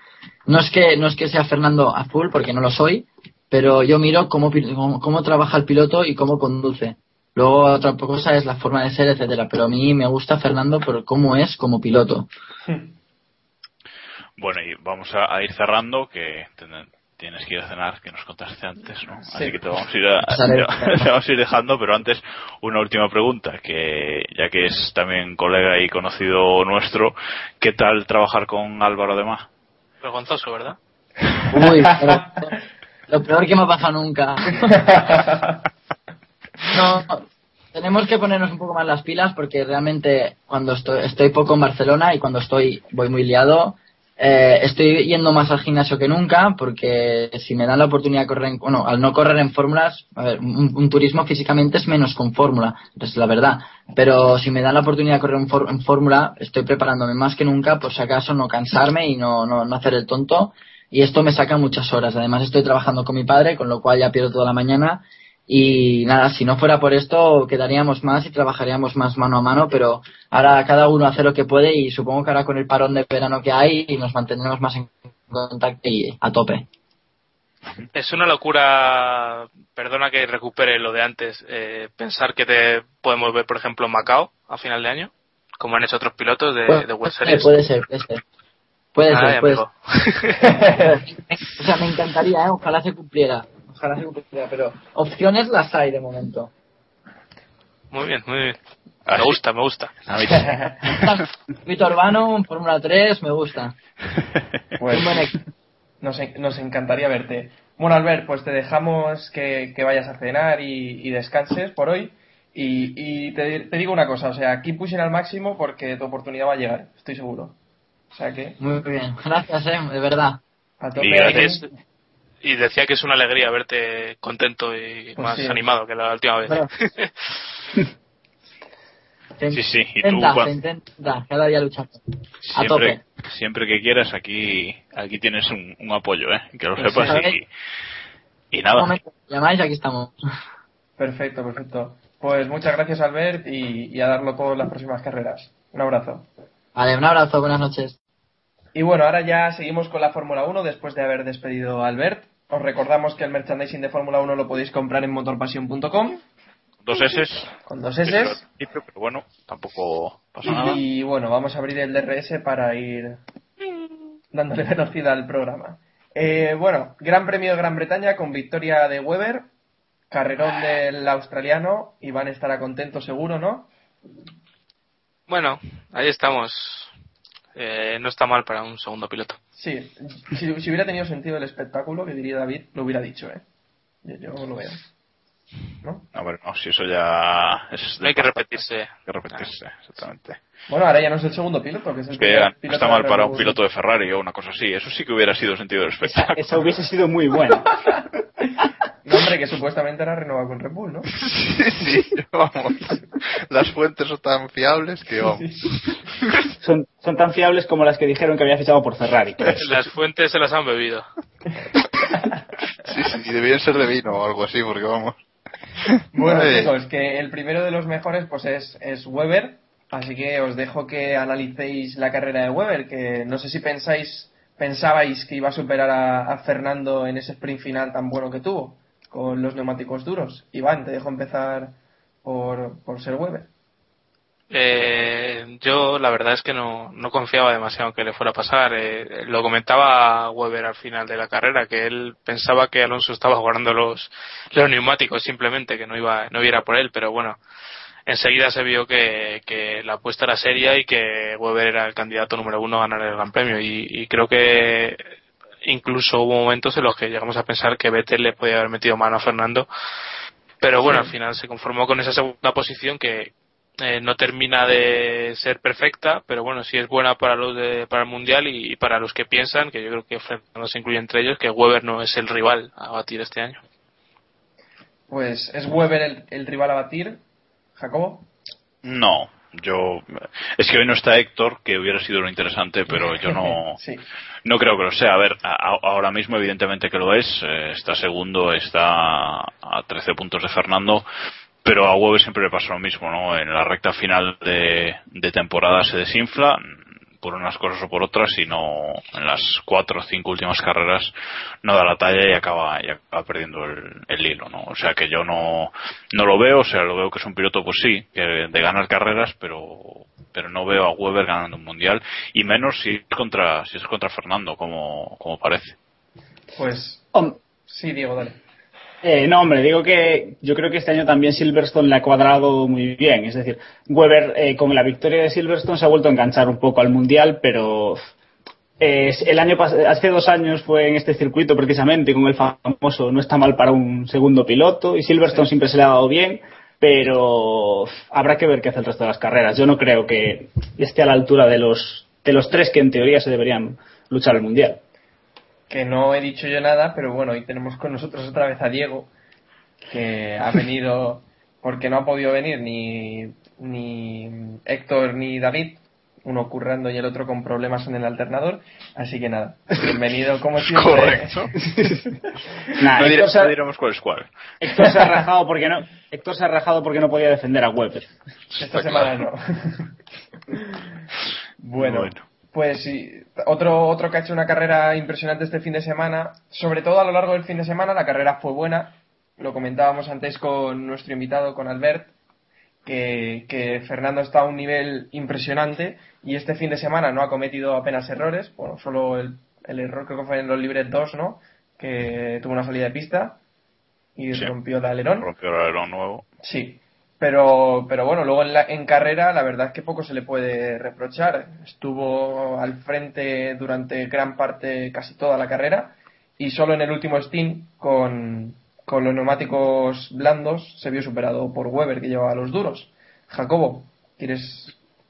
no es que no es que sea Fernando a full porque no lo soy, pero yo miro cómo, cómo, cómo trabaja el piloto y cómo conduce. Luego otra cosa es la forma de ser, etcétera. Pero a mí me gusta Fernando por cómo es como piloto. Bueno, y vamos a, a ir cerrando, que ten- tienes que ir a cenar, que nos contaste antes, ¿no? Así Sí. que te vamos a ir, a- te vamos a ir dejando, pero antes una última pregunta, que ya que es también colega y conocido nuestro, ¿qué tal trabajar con Álvaro de Má? Vergonzoso, ¿verdad? Uy, pero- lo peor que me ha pasado nunca. No, tenemos que ponernos un poco más las pilas porque realmente cuando estoy, estoy poco en Barcelona y cuando estoy voy muy liado, eh, estoy yendo más al gimnasio que nunca porque si me dan la oportunidad de correr, en, bueno, al no correr en fórmulas, a ver, un, turismo físicamente es menos con fórmula, es la verdad. Pero si me dan la oportunidad de correr en, for- en fórmula, estoy preparándome más que nunca por si acaso no cansarme y no, no, no hacer el tonto. Y esto me saca muchas horas. Además estoy trabajando con mi padre, con lo cual ya pierdo toda la mañana. Y nada, si no fuera por esto, quedaríamos más y trabajaríamos más mano a mano, pero ahora cada uno hace lo que puede y supongo que ahora con el parón de verano que hay nos mantendremos más en contacto y a tope. Es una locura, perdona que recupere lo de antes, eh, pensar que te podemos ver, por ejemplo, en Macao a final de año, como han hecho otros pilotos de, de World puede, Series. puede ser, puede ser. Puede ser. o sea, me encantaría, ¿eh? ojalá se cumpliera. Ojalá se cumpliera, pero opciones las hay de momento. Muy bien, muy bien. Me gusta, me gusta. Víctor Urbano, Fórmula 3, me gusta. Un buen equipo. nos, nos encantaría verte. Bueno, Albert, pues te dejamos que, que vayas a cenar y, y descanses por hoy. Y, y te, te digo una cosa, o sea, keep pushing al máximo porque tu oportunidad va a llegar, estoy seguro. O sea que, Muy bien, gracias, eh, de verdad. a tope. Y gracias. Y decía que es una alegría verte contento y Pues más sí. animado que la última vez. Se Sí, sí, y tú intenta, intenta, cada día luchando. A Siempre, tope. siempre que quieras, aquí, aquí tienes un, un apoyo, ¿eh? Que lo Pues sepas sí. y, y Un nada. momento, llamáis y aquí estamos. Perfecto, perfecto. Pues muchas gracias, Albert, y, y a darlo todo en las próximas carreras. Un abrazo. Vale, un abrazo, buenas noches. Y bueno, ahora ya seguimos con la Fórmula 1 después de haber despedido a Albert. Os recordamos que el merchandising de Fórmula 1 lo podéis comprar en motorpasión.com Dos S. con dos S. Pero bueno, tampoco pasa nada. Y bueno, vamos a abrir el DRS para ir dándole velocidad al programa. Eh, bueno, Gran Premio de Gran Bretaña con victoria de Weber, carrerón del australiano y van a estar contentos seguro, ¿no? Bueno, ahí estamos. Eh, no está mal para un segundo piloto. Sí, si, si hubiera tenido sentido el espectáculo, que diría David, lo hubiera dicho, ¿eh? Yo, yo lo veo. ¿No? A ver, no, si eso ya es No hay que repetirse. Hay que repetirse, exactamente. Bueno, ahora ya no es el segundo piloto, que es el Es que no piloto está mal para un piloto de Ferrari o una cosa así. Eso sí que hubiera sido sentido del Esa, espectáculo. esa hubiese sido muy buena. Hombre, que supuestamente era renovado con Red Bull, ¿no? Sí, sí, vamos. Las fuentes son tan fiables que vamos. Son, son tan fiables como las que dijeron que había fichado por Ferrari. Las fuentes se las han bebido. Sí, sí, debían ser de vino o algo así, porque vamos. Bueno, chicos, que el primero de los mejores pues es, es Weber, así que os dejo que analicéis la carrera de Weber, que no sé si pensáis, pensabais que iba a superar a, a Fernando en ese sprint final tan bueno que tuvo, con los neumáticos duros. Iván, te dejo empezar por, por ser Weber. Eh, yo la verdad es que no, no confiaba demasiado en que le fuera a pasar. Eh, lo comentaba Weber al final de la carrera, que él pensaba que Alonso estaba guardando los, los neumáticos simplemente, que no iba, no iba por él, pero bueno, enseguida se vio que, que la apuesta era seria y que Weber era el candidato número uno a ganar el Gran Premio. Y, y creo que incluso hubo momentos en los que llegamos a pensar que Vettel le podía haber metido mano a Fernando. Pero bueno, Sí. al final se conformó con esa segunda posición que eh, no termina de ser perfecta, pero bueno, sí es buena para los de, para el mundial y, y para los que piensan, que yo creo que Fernando se incluye entre ellos, que Weber no es el rival a batir este año. Pues es Weber el, el rival a batir, Jacobo. No, yo. Es que hoy no está Héctor, que hubiera sido lo interesante, pero yo no. sí. No creo que lo sea. A ver, a- ahora mismo evidentemente que lo es. eh, Está segundo, está a 13 puntos de Fernando. Pero a Weber siempre le pasa lo mismo, ¿no? En la recta final de, de temporada se desinfla mm, por unas cosas o por otras y no en las cuatro o cinco últimas carreras no da la talla y acaba, y acaba perdiendo el, el hilo, ¿no? O sea que yo no, no lo veo, o sea, lo veo que es un piloto, pues sí, que de ganar carreras, pero pero no veo a Weber ganando un mundial y menos si es contra si es contra Fernando como, como parece Pues Hom- sí, Diego, dale. Eh, no, hombre, digo que yo creo que este año también Silverstone le ha cuadrado muy bien. Es decir, Weber eh, con la victoria de Silverstone se ha vuelto a enganchar un poco al Mundial, pero eh, el año hace dos años fue en este circuito precisamente con el famoso no está mal para un segundo piloto y Silverstone siempre se le ha dado bien, pero habrá que ver qué hace el resto de las carreras. Yo no creo que esté a la altura de los de los tres que en teoría se deberían luchar el Mundial. que no he dicho yo nada, pero bueno, hoy tenemos con nosotros otra vez a Diego, que ha venido porque no ha podido venir ni, ni Héctor ni David, uno currando y el otro con problemas en el alternador, así que nada, bienvenido como siempre. Correcto. Nah, no, Héctor dire- se ha- no diremos cuál es cuál Héctor se ha rajado porque no Héctor se ha rajado porque no podía defender a Weber. Esta semana no. bueno, Bueno. pues sí, otro, otro que ha hecho una carrera impresionante este fin de semana, sobre todo a lo largo del fin de semana, la carrera fue buena, lo comentábamos antes con nuestro invitado, con Albert, que, que Fernando está a un nivel impresionante y este fin de semana no ha cometido apenas errores, bueno, solo el, el error creo que fue en los libres 2, ¿no? Que tuvo una salida de pista y Sí. rompió el alerón. rompió el alerón nuevo Sí, pero, pero bueno, luego en, la, en carrera la verdad es que poco se le puede reprochar. Estuvo al frente durante gran parte, casi toda la carrera, y solo en el último stint, con, con los neumáticos blandos, se vio superado por Weber, que llevaba los duros. Jacobo, ¿quieres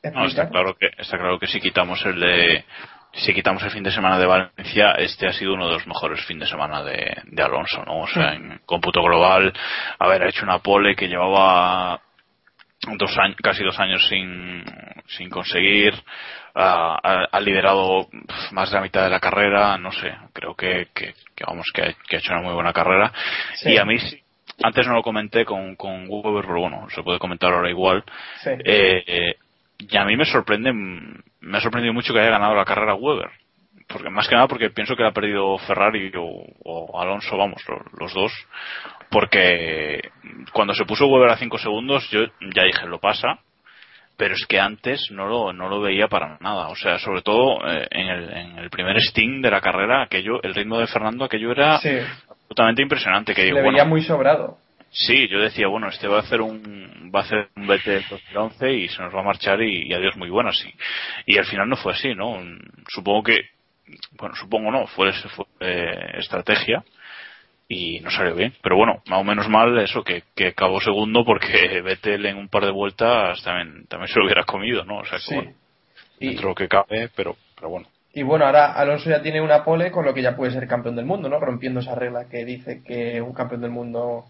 No, está explicar? claro que está claro que si quitamos el de si quitamos el fin de semana de Valencia, este ha sido uno de los mejores fin de semana de, de Alonso, ¿no? O sea, en cómputo global, haber hecho una pole que llevaba dos años, casi dos años sin, sin conseguir, ha, ha- liderado más de la mitad de la carrera, no sé, creo que, que, que vamos, que ha, que ha hecho una muy buena carrera. Sí. Y a mí, antes no lo comenté con, con Weber, pero bueno, se puede comentar ahora igual. Sí. Eh, eh, y a mí me sorprende, me ha sorprendido mucho que haya ganado la carrera Weber. Porque, más que nada porque pienso que la ha perdido Ferrari o, o Alonso, vamos, lo- los, dos. Porque cuando se puso Weber a 5 segundos, yo ya dije, lo pasa. Pero es que antes no lo, no lo veía para nada. O sea, sobre todo eh, en, el, en el primer sting de la carrera, aquello, el ritmo de Fernando, aquello era Sí, absolutamente impresionante. Que le digo, veía bueno, muy sobrado. Sí, yo decía, bueno, este va a hacer un va a hacer un BT del 2011 y se nos va a marchar y, y adiós muy buenas. Y, y al final no fue así, ¿no? Supongo que, bueno, supongo no, fue, fue eh, estrategia y no salió bien. Pero bueno, más o menos mal eso, que, que acabó segundo porque Vettel en un par de vueltas también, también se lo hubiera comido, ¿no? O sea, que Sí. bueno, Y, dentro de lo que cabe, pero, pero bueno. Y bueno, ahora Alonso ya tiene una pole, con lo que ya puede ser campeón del mundo, ¿no? Rompiendo esa regla que dice que un campeón del mundo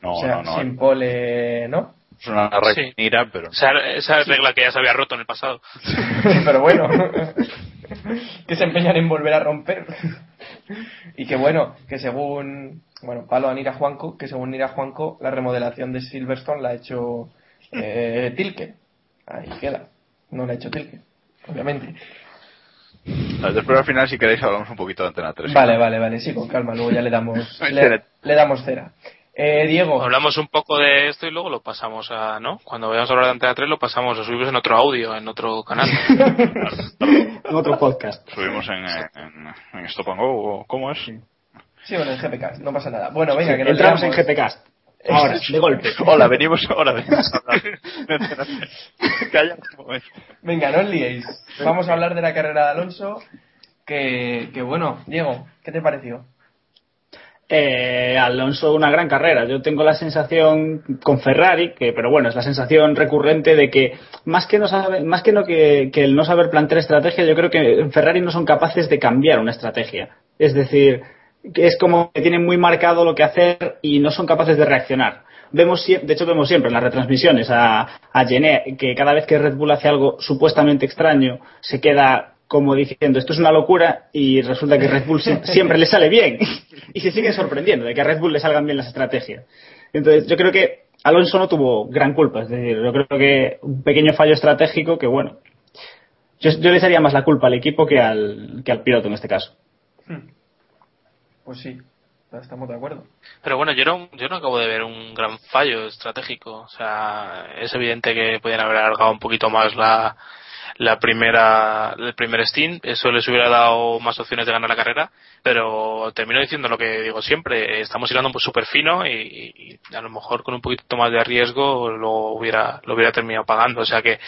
No, o sea, no, no. sin pole, ¿no? Es una Sí. regnira, pero. Esa, esa regla que ya se había roto en el pasado. pero bueno, que se empeñan en volver a romper. y que bueno, que según, bueno, palo a Nira Juanco, que según Nira Juanco, la remodelación de Silverstone la ha hecho eh, Tilke. Ahí queda. No la ha hecho Tilke, obviamente. Después al final, si queréis, hablamos un poquito de Antena 3. Vale, vale, vale, sí, con calma, luego ya le damos, le damos cera. Eh, Diego, Hablamos un poco de esto y luego lo pasamos a, ¿no? Cuando vayamos a hablar de Antena 3 lo pasamos, lo subimos en otro audio, en otro canal. En otro podcast. Subimos en, en, en Stop and Go, ¿o ¿cómo es? sí, bueno, en GPK, no pasa nada. Bueno, venga, Sí, que nos entramos en. GPcast. Ahora, de golpe. Hola, venimos ahora. Venimos a hablar de Antena 3. Calla un momento. Venga, no os liéis. Vamos a hablar de la carrera de Alonso. Que, que bueno, Diego, ¿qué te pareció? Eh, Alonso una gran carrera. Yo tengo la sensación con Ferrari, que, pero bueno, es la sensación recurrente de que más que no sabe, más que no que, el no saber plantear estrategia, yo creo que en Ferrari no son capaces de cambiar una estrategia. Es decir, que es como que tienen muy marcado lo que hacer y no son capaces de reaccionar. Vemos, de hecho, vemos siempre en las retransmisiones a, a que cada vez que Red Bull hace algo supuestamente extraño, se queda como diciendo esto es una locura y resulta que Red Bull sie- siempre le sale bien y se sigue sorprendiendo de que a Red Bull le salgan bien las estrategias. Entonces, yo creo que Alonso no tuvo gran culpa, es decir, yo creo que un pequeño fallo estratégico que, bueno, yo, yo le echaría más la culpa al equipo que al, que al piloto en este caso. Pues sí, estamos de acuerdo. Pero bueno, yo no, yo no acabo de ver un gran fallo estratégico. O sea, es evidente que podían haber alargado un poquito más la, la primera, el primer stint. Eso les hubiera dado más opciones de ganar la carrera. Pero termino diciendo lo que digo siempre. Estamos hilando súper fino y, y a lo mejor con un poquito más de riesgo lo hubiera, lo hubiera terminado pagando. O sea que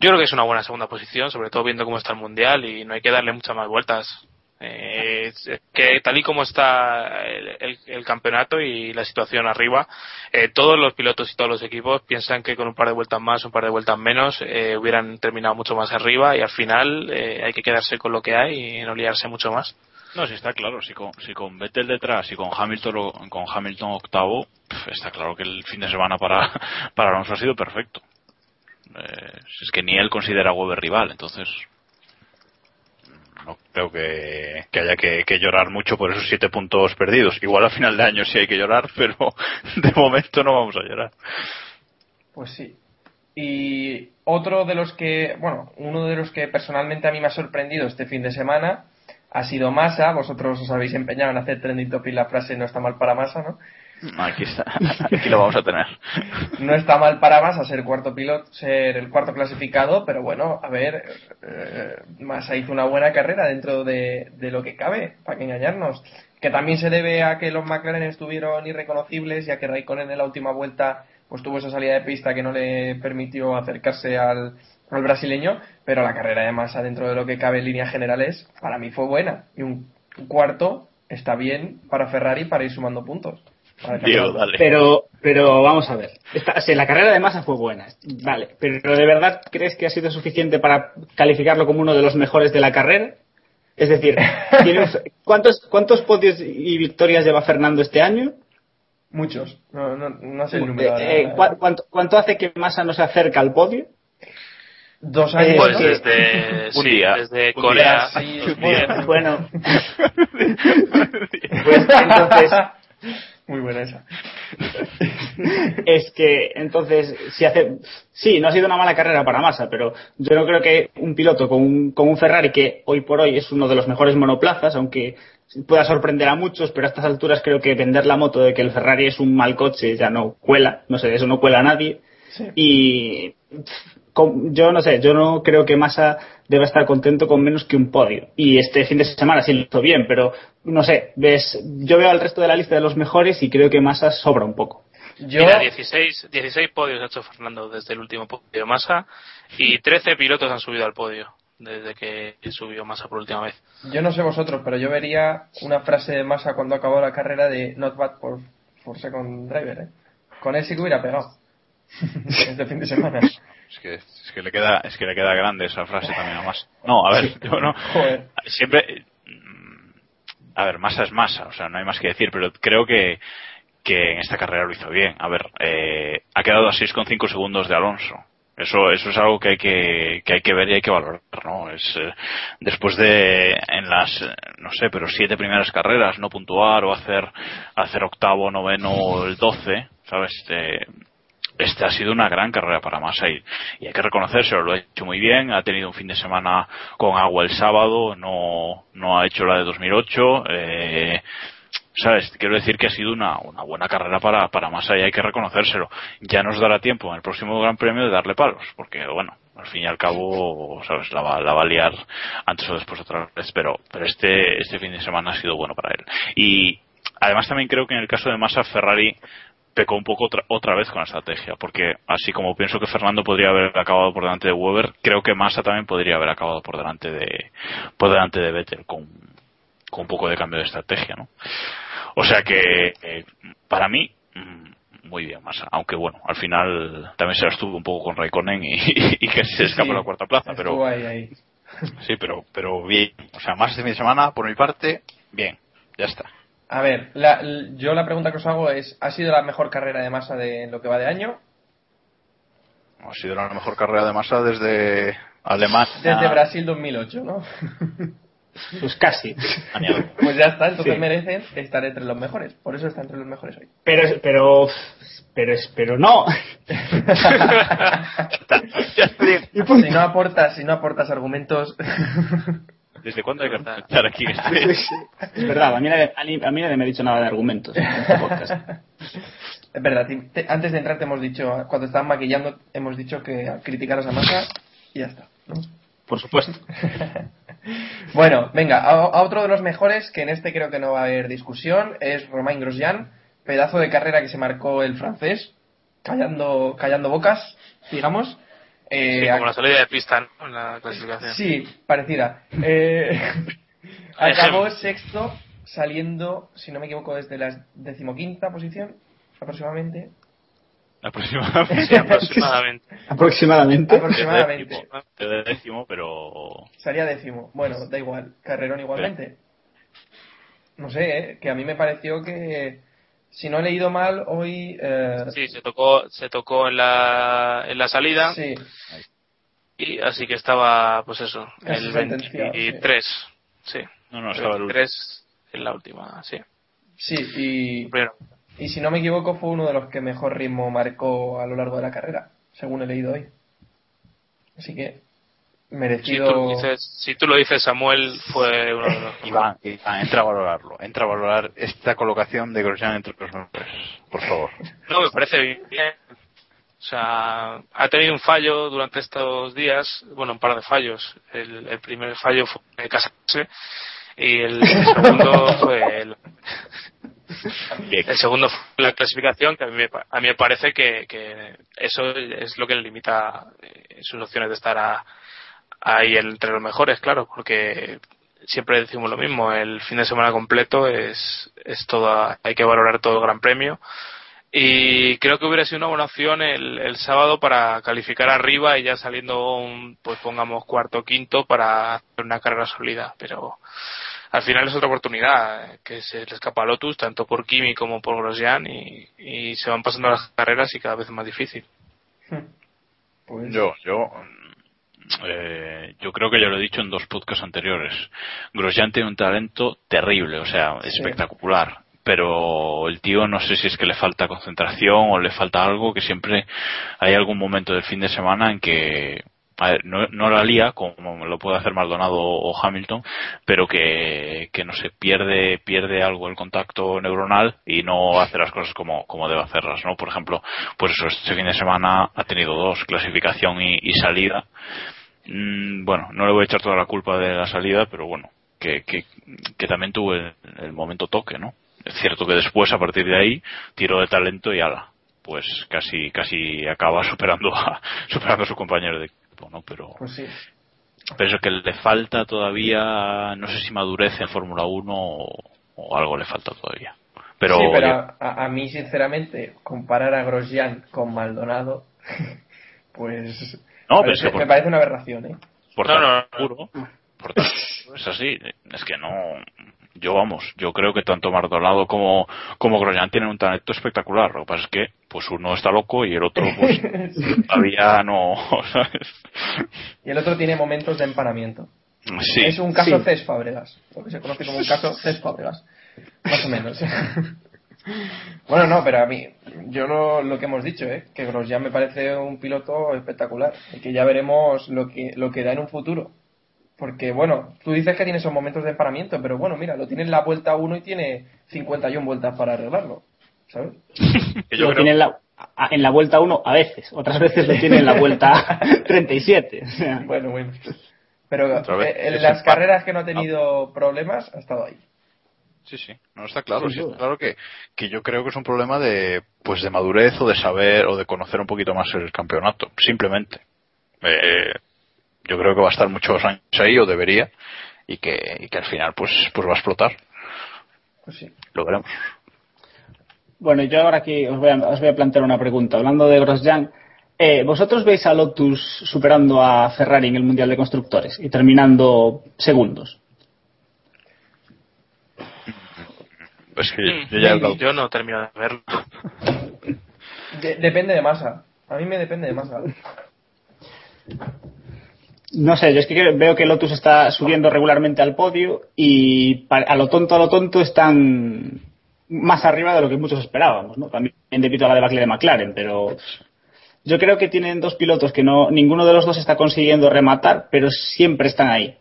yo creo que es una buena segunda posición, sobre todo viendo cómo está el mundial y no hay que darle muchas más vueltas. Eh, que tal y como está el, campeonato y la situación arriba, eh, todos los pilotos y todos los equipos piensan que con un par de vueltas más, un par de vueltas menos, eh, hubieran terminado mucho más arriba y al final eh, hay que quedarse con lo que hay y no liarse mucho más. No, sí está claro. Si con, si con Vettel detrás y con Hamilton, con Hamilton octavo, está claro que el fin de semana para, para Alonso ha sido perfecto. Eh, si es que ni él considera a Weber rival, entonces no creo que, que haya que, llorar mucho por esos siete puntos perdidos. Igual a final de año sí hay que llorar, pero de momento no vamos a llorar. Pues sí. Y otro de los que, bueno, uno de los que personalmente a mí me ha sorprendido este fin de semana ha sido Massa. Vosotros os habéis empeñado en hacer trending topic la frase no está mal para Massa, ¿no? Aquí, está, aquí lo vamos a tener. No está mal para Massa ser cuarto piloto, ser el cuarto clasificado, pero bueno, a ver, eh, Massa hizo una buena carrera dentro de, lo que cabe, para que engañarnos. Que también se debe a que los McLaren estuvieron irreconocibles, ya que Raikkonen en la última vuelta pues tuvo esa salida de pista que no le permitió acercarse al, al brasileño, pero la carrera de Massa dentro de lo que cabe en líneas generales, para mí fue buena. Y un cuarto está bien para Ferrari para ir sumando puntos. Dale. Pero, pero vamos a ver. Esta- la carrera de masa fue buena, vale. Pero ¿de verdad crees que ha sido suficiente para calificarlo como uno de los mejores de la carrera? Es decir, ¿tiene un- ¿cuántos, ¿cuántos podios y victorias lleva Fernando este año? Muchos. No, no, no sé el número. ahora. Eh, ¿cu- cuánto, cuánto hace que Massa no se acerca al podio? Dos Eh, años. Pues ¿no? desde, Un sí, día. desde Un Corea. un día. Bueno, pues entonces Muy buena esa. es que entonces si hace sí no ha sido una mala carrera para Massa pero yo no creo que un piloto con un, con un Ferrari que hoy por hoy es uno de los mejores monoplazas aunque pueda sorprender a muchos pero a estas alturas creo que vender la moto de que el Ferrari es un mal coche ya no cuela no sé eso no cuela a nadie Sí. y yo no sé yo no creo que Massa deba estar contento con menos que un podio y este fin de semana sí lo hizo bien pero no sé ves yo veo al resto de la lista de los mejores y creo que Massa sobra un poco Yo, Mira, 16, 16 podios ha hecho Fernando desde el último podio de Massa y 13 pilotos han subido al podio desde que subió Massa por última vez. yo no sé vosotros, pero yo vería una frase de Massa cuando acabó la carrera de Not bad for, for second driver. ¿eh? Con él sí que hubiera pegado. este fin de semana. Es que, es que le queda, es que le queda grande esa frase también a Massa. No, a ver, yo no. Siempre, mm, a ver, Massa es Massa, o sea, no hay más que decir, pero creo que, que en esta carrera lo hizo bien. A ver, eh, ha quedado a 6,5 segundos de Alonso. Eso, eso es algo que hay que, que hay que ver y hay que valorar, ¿no? Es, eh, después de, en las, no sé, pero siete primeras carreras, no puntuar o hacer, hacer octavo, noveno el doce, ¿sabes? Eh, este ha sido una gran carrera para Massa y, y hay que reconocérselo, lo ha hecho muy bien, ha tenido un fin de semana con agua el sábado, no, no ha hecho la de 2008, eh, ¿sabes? Quiero decir que ha sido una, una buena carrera para, para Massa y hay que reconocérselo. Ya nos dará tiempo en el próximo Gran Premio de darle palos, porque bueno, al fin y al cabo, ¿sabes? La va, la va a liar antes o después otra vez, pero, pero este, este fin de semana ha sido bueno para él. Y además también creo que en el caso de Massa, Ferrari pecó un poco otra, otra vez con la estrategia, porque así como pienso que Fernando podría haber acabado por delante de Weber, creo que Massa también podría haber acabado por delante de, por delante de Vettel con, con un poco de cambio de estrategia, ¿no? O sea que, eh, para mí, mm, muy bien Massa. Aunque bueno, al final también se la estuvo un poco con Raikkonen y, y que se escapó la cuarta plaza, pero Estuvo ahí, ahí. sí, pero pero bien. O sea, más de fin de semana, por mi parte, bien. Ya está. A ver, la- yo la pregunta que os hago es, ¿ha sido la mejor carrera de masa de lo que va de año? Ha sido la mejor carrera de Massa desde Alemania. Desde Brasil 2008, ¿no? Pues casi. pues ya está, entonces Sí. merecen estar entre los mejores. Por eso está entre los mejores hoy. Pero, pero, pero, pero no. si no aportas, si no aportas argumentos. ¿Desde cuándo hay que estar aquí? este- Es verdad, a mí, nadie, a mí- nadie me ha dicho nada de argumentos en este podcast. Es verdad, te- te- antes de entrar te hemos dicho, cuando estaban maquillando, hemos dicho que criticaras a Massa y ya está. ¿no? Por supuesto. Bueno, venga, a, a otro de los mejores, que en este creo que no va a haber discusión, es Romain Grosjean, pedazo de carrera que se marcó el francés, callando, callando bocas, digamos. Eh, Sí, como la salida de pista ¿no? en la clasificación. Sí, parecida. Eh, acabó sexto, saliendo, si no me equivoco, desde la decimoquinta posición, aproximadamente. Aproximadamente. Sí, aproximadamente. Aproximadamente. Aproximadamente. De décimo, pero. Salía décimo. Bueno, da igual. Carrerón igualmente. No sé, ¿eh? que a mí me pareció que, si no he leído mal, hoy... eh, Sí, se tocó, se tocó en la, en la salida. Sí. Y así que estaba, pues eso, Casi el sentenciado, 23. Sí. No, no, estaba el 23 en la última, sí. Sí, y, Primero. y si no me equivoco fue uno de los que mejor ritmo marcó a lo largo de la carrera, según he leído hoy. Así que Si merecido... tú, dices, si tú lo dices, Samuel fue uno de los. Iván, Iván, entra a valorarlo. Entra a valorar esta colocación de Grosjean entre los mejores. Por favor. No, me parece bien. O sea, ha tenido un fallo durante estos días, bueno, un par de fallos. El, el primer fallo fue casarse y el segundo fue el, el segundo fue la clasificación, que a mí, me pa- a mí me parece que, que eso es lo que le limita eh, sus opciones de estar a- ahí entre los mejores, claro, porque siempre decimos lo mismo, el fin de semana completo es, es todo, hay que valorar todo el gran premio. Y creo que hubiera sido una buena opción el, el sábado para calificar arriba y ya saliendo un, pues pongamos cuarto o quinto para hacer una carrera sólida. Pero al final es otra oportunidad eh, que se le escapa a Lotus tanto por Kimi como por Grosjean y, y se van pasando las carreras y cada vez es más difícil. Pues, Yo, yo, eh, yo creo que ya lo he dicho en dos podcasts anteriores. Grosjean tiene un talento terrible, o sea, espectacular. Pero el tío no sé si es que le falta concentración o le falta algo, que siempre hay algún momento del fin de semana en que a no, no la lía como lo puede hacer Maldonado o Hamilton, pero que, que no se pierde pierde algo el contacto neuronal y no hace las cosas como, como debe hacerlas, ¿no? Por ejemplo, pues eso, este fin de semana ha tenido dos, clasificación y, salida. Mm, bueno, no le voy a echar toda la culpa de la salida, pero bueno, que, que, que también tuvo el, el momento toque, ¿no? Es cierto que después, a partir de ahí, tiró de talento y ala, pues casi, casi acaba superando a, superando a su compañero de equipo, ¿no? Pero, pues sí. pero eso que le falta todavía, no sé si madurez en Fórmula 1 o, o algo le falta todavía. Pero, sí, pero oye, a, a- a mí, sinceramente, comparar a Grosjean con Maldonado, pues No, me pero es parece, que por- me parece una aberración, ¿eh? Por No, tanto, no, puro. Por tanto, es así. Es que no. Yo vamos, yo creo que tanto Mardonado como, como Grosjean tienen un talento espectacular. Lo que pasa es que, pues uno está loco y el otro, pues, todavía no. ¿sabes? Y el otro tiene momentos de empanamiento. Sí. Es un caso Sí. Cés Fábregas, lo que se conoce como un caso Cés Fábregas, más o menos. bueno, no, pero a mí, yo lo, lo que hemos dicho, ¿eh? que Grosjean me parece un piloto espectacular y que ya veremos lo que, lo que da en un futuro. Porque, bueno, tú dices que tiene esos momentos de empanamiento, pero bueno, mira, lo tiene en la vuelta 1 y tiene 51 vueltas para arreglarlo, ¿sabes? Que yo lo creo- tiene en la, en la vuelta 1 a veces, otras veces lo tiene en la vuelta 37. o sea. Bueno, bueno. Pero eh, en las carreras que no ha tenido problemas, ha estado ahí. Sí, sí, no está claro, sí, está claro que, que yo creo que es un problema de pues de madurez o de saber o de conocer un poquito más el campeonato, simplemente. Eh, yo creo que va a estar muchos años ahí o debería y que, y que al final pues pues va a explotar. Pues sí. Lo veremos. Bueno, yo ahora aquí os voy a, os voy a plantear una pregunta. Hablando de Grosjean, eh, ¿vosotros veis a Lotus superando a Ferrari en el Mundial de Constructores y terminando segundos? Es que Mm, yo ya he hablado- yo no termino de verlo. De- depende de masa. A mí me depende de masa. No sé, yo es que veo que Lotus está subiendo regularmente al podio y a lo tonto, a lo tonto están más arriba de lo que muchos esperábamos, ¿no? También debido a la debacle de McLaren, pero yo creo que tienen dos pilotos que no, ninguno de los dos está consiguiendo rematar, pero siempre están ahí.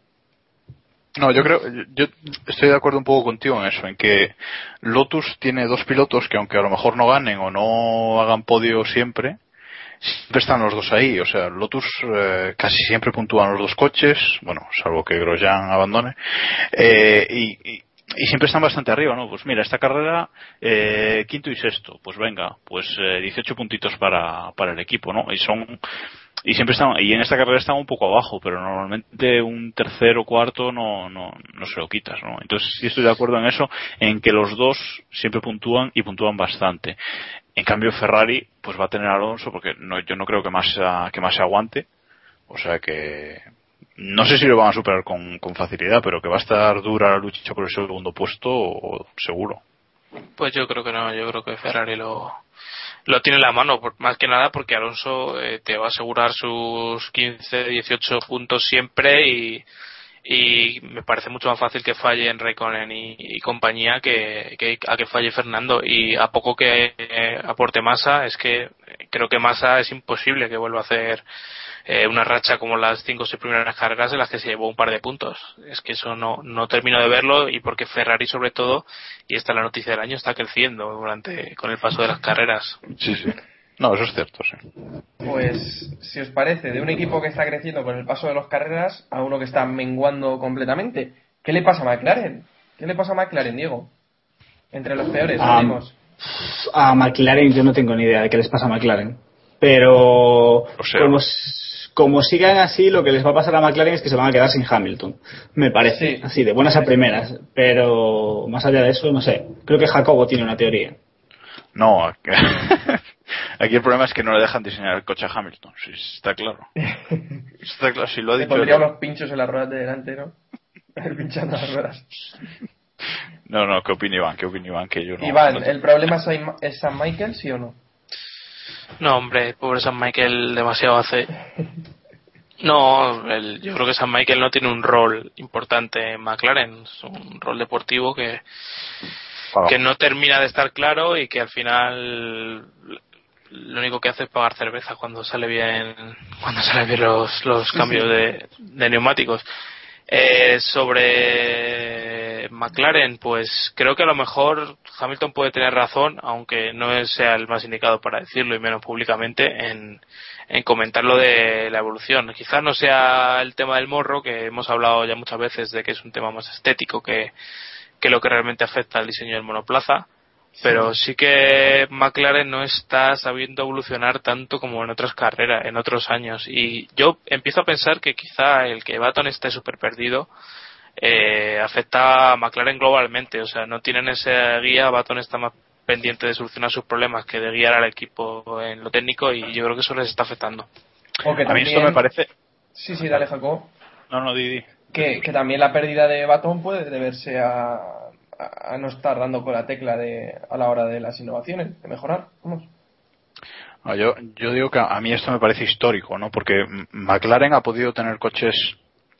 No, yo creo, yo estoy de acuerdo un poco contigo en eso, en que Lotus tiene dos pilotos que aunque a lo mejor no ganen o no hagan podio siempre, siempre están los dos ahí. O sea, Lotus eh, casi siempre puntúan los dos coches, bueno, salvo que Grosjean abandone, eh, y, y- siempre están bastante arriba, ¿no? Pues mira, esta carrera, eh, quinto y sexto, pues venga, pues eh, 18 puntitos para, para el equipo, ¿no? Y son, y siempre están, y en esta carrera están un poco abajo, pero normalmente un tercero cuarto no, no, no se lo quitas, ¿no? Entonces sí estoy de acuerdo en eso, en que los dos siempre puntúan y puntúan bastante. En cambio Ferrari, pues va a tener a Alonso, porque no, yo no creo que más, que más se aguante, o sea que, no sé si lo van a superar con, con facilidad, pero que va a estar dura la lucha por el segundo puesto, o- seguro. Pues yo creo que no, yo creo que Ferrari lo, lo tiene en la mano, por- más que nada porque Alonso eh, te va a asegurar sus 15, 18 puntos siempre y, y me parece mucho más fácil que falle en Raikkonen y, y compañía que, que a que falle Fernando y a poco que eh, aporte Massa es que creo que Massa es imposible que vuelva a hacer eh, una racha como las cinco o seis primeras carreras en las que se llevó un par de puntos. Es que eso no, no termino de verlo y porque Ferrari sobre todo, y esta es la noticia del año, está creciendo durante con el paso de las carreras. Sí, sí. No, eso es cierto, sí. Pues, si os parece, de un equipo que está creciendo con el paso de las carreras a uno que está menguando completamente. ¿Qué le pasa a McLaren? ¿Qué le pasa a McLaren, Diego? Entre los peores, Ah, decimos. A McLaren yo no tengo ni idea de qué les pasa a McLaren. Pero sea- como, sigan así, lo que les va a pasar a McLaren es que se van a quedar sin Hamilton. Me parece. Sí. Así, de buenas a primeras. Pero más allá de eso, no sé. Creo que Jacobo tiene una teoría. No, aquí aquí el problema es que no le dejan diseñar el coche a Hamilton, sí, está claro. Está claro, si lo ha Le dicho. pondría unos pinchos en las ruedas de delante, ¿no? Pinchando las ruedas. No, no, ¿qué opina Iván? ¿Qué opina Iván? Que yo no. Iván, no- ¿el problema es San- es San Michael, sí o no? No, hombre, pobre San Michael demasiado hace. No, el- yo creo que San Michael no tiene un rol importante en McLaren, es un rol deportivo que. Que no termina de estar claro y que al final lo único que hace es pagar cerveza cuando sale bien cuando sale bien los, los cambios De, de neumáticos. Eh, sobre McLaren pues creo que a lo mejor Hamilton puede tener razón aunque no sea el más indicado para decirlo y menos públicamente en, en comentar lo de la evolución. Quizás no sea el tema del morro que hemos hablado ya muchas veces de que es un tema más estético que, que lo que realmente afecta al diseño del monoplaza pero sí que McLaren no está sabiendo evolucionar tanto como en otras carreras, en otros años. Y yo empiezo a pensar que quizá el que Baton esté súper perdido eh, afecta a McLaren globalmente. O sea, no tienen esa guía, Baton está más pendiente de solucionar sus problemas que de guiar al equipo en lo técnico y yo creo que eso les está afectando. Que A mí también... esto me parece. Sí, sí, dale, Jacobo. No, no, Didi. Que, también la pérdida de Batón puede deberse a, no estar dando con la tecla de, a la hora de las innovaciones, de mejorar. Vamos. No, yo, yo digo que a mí esto me parece histórico, ¿no? Porque McLaren ha podido tener coches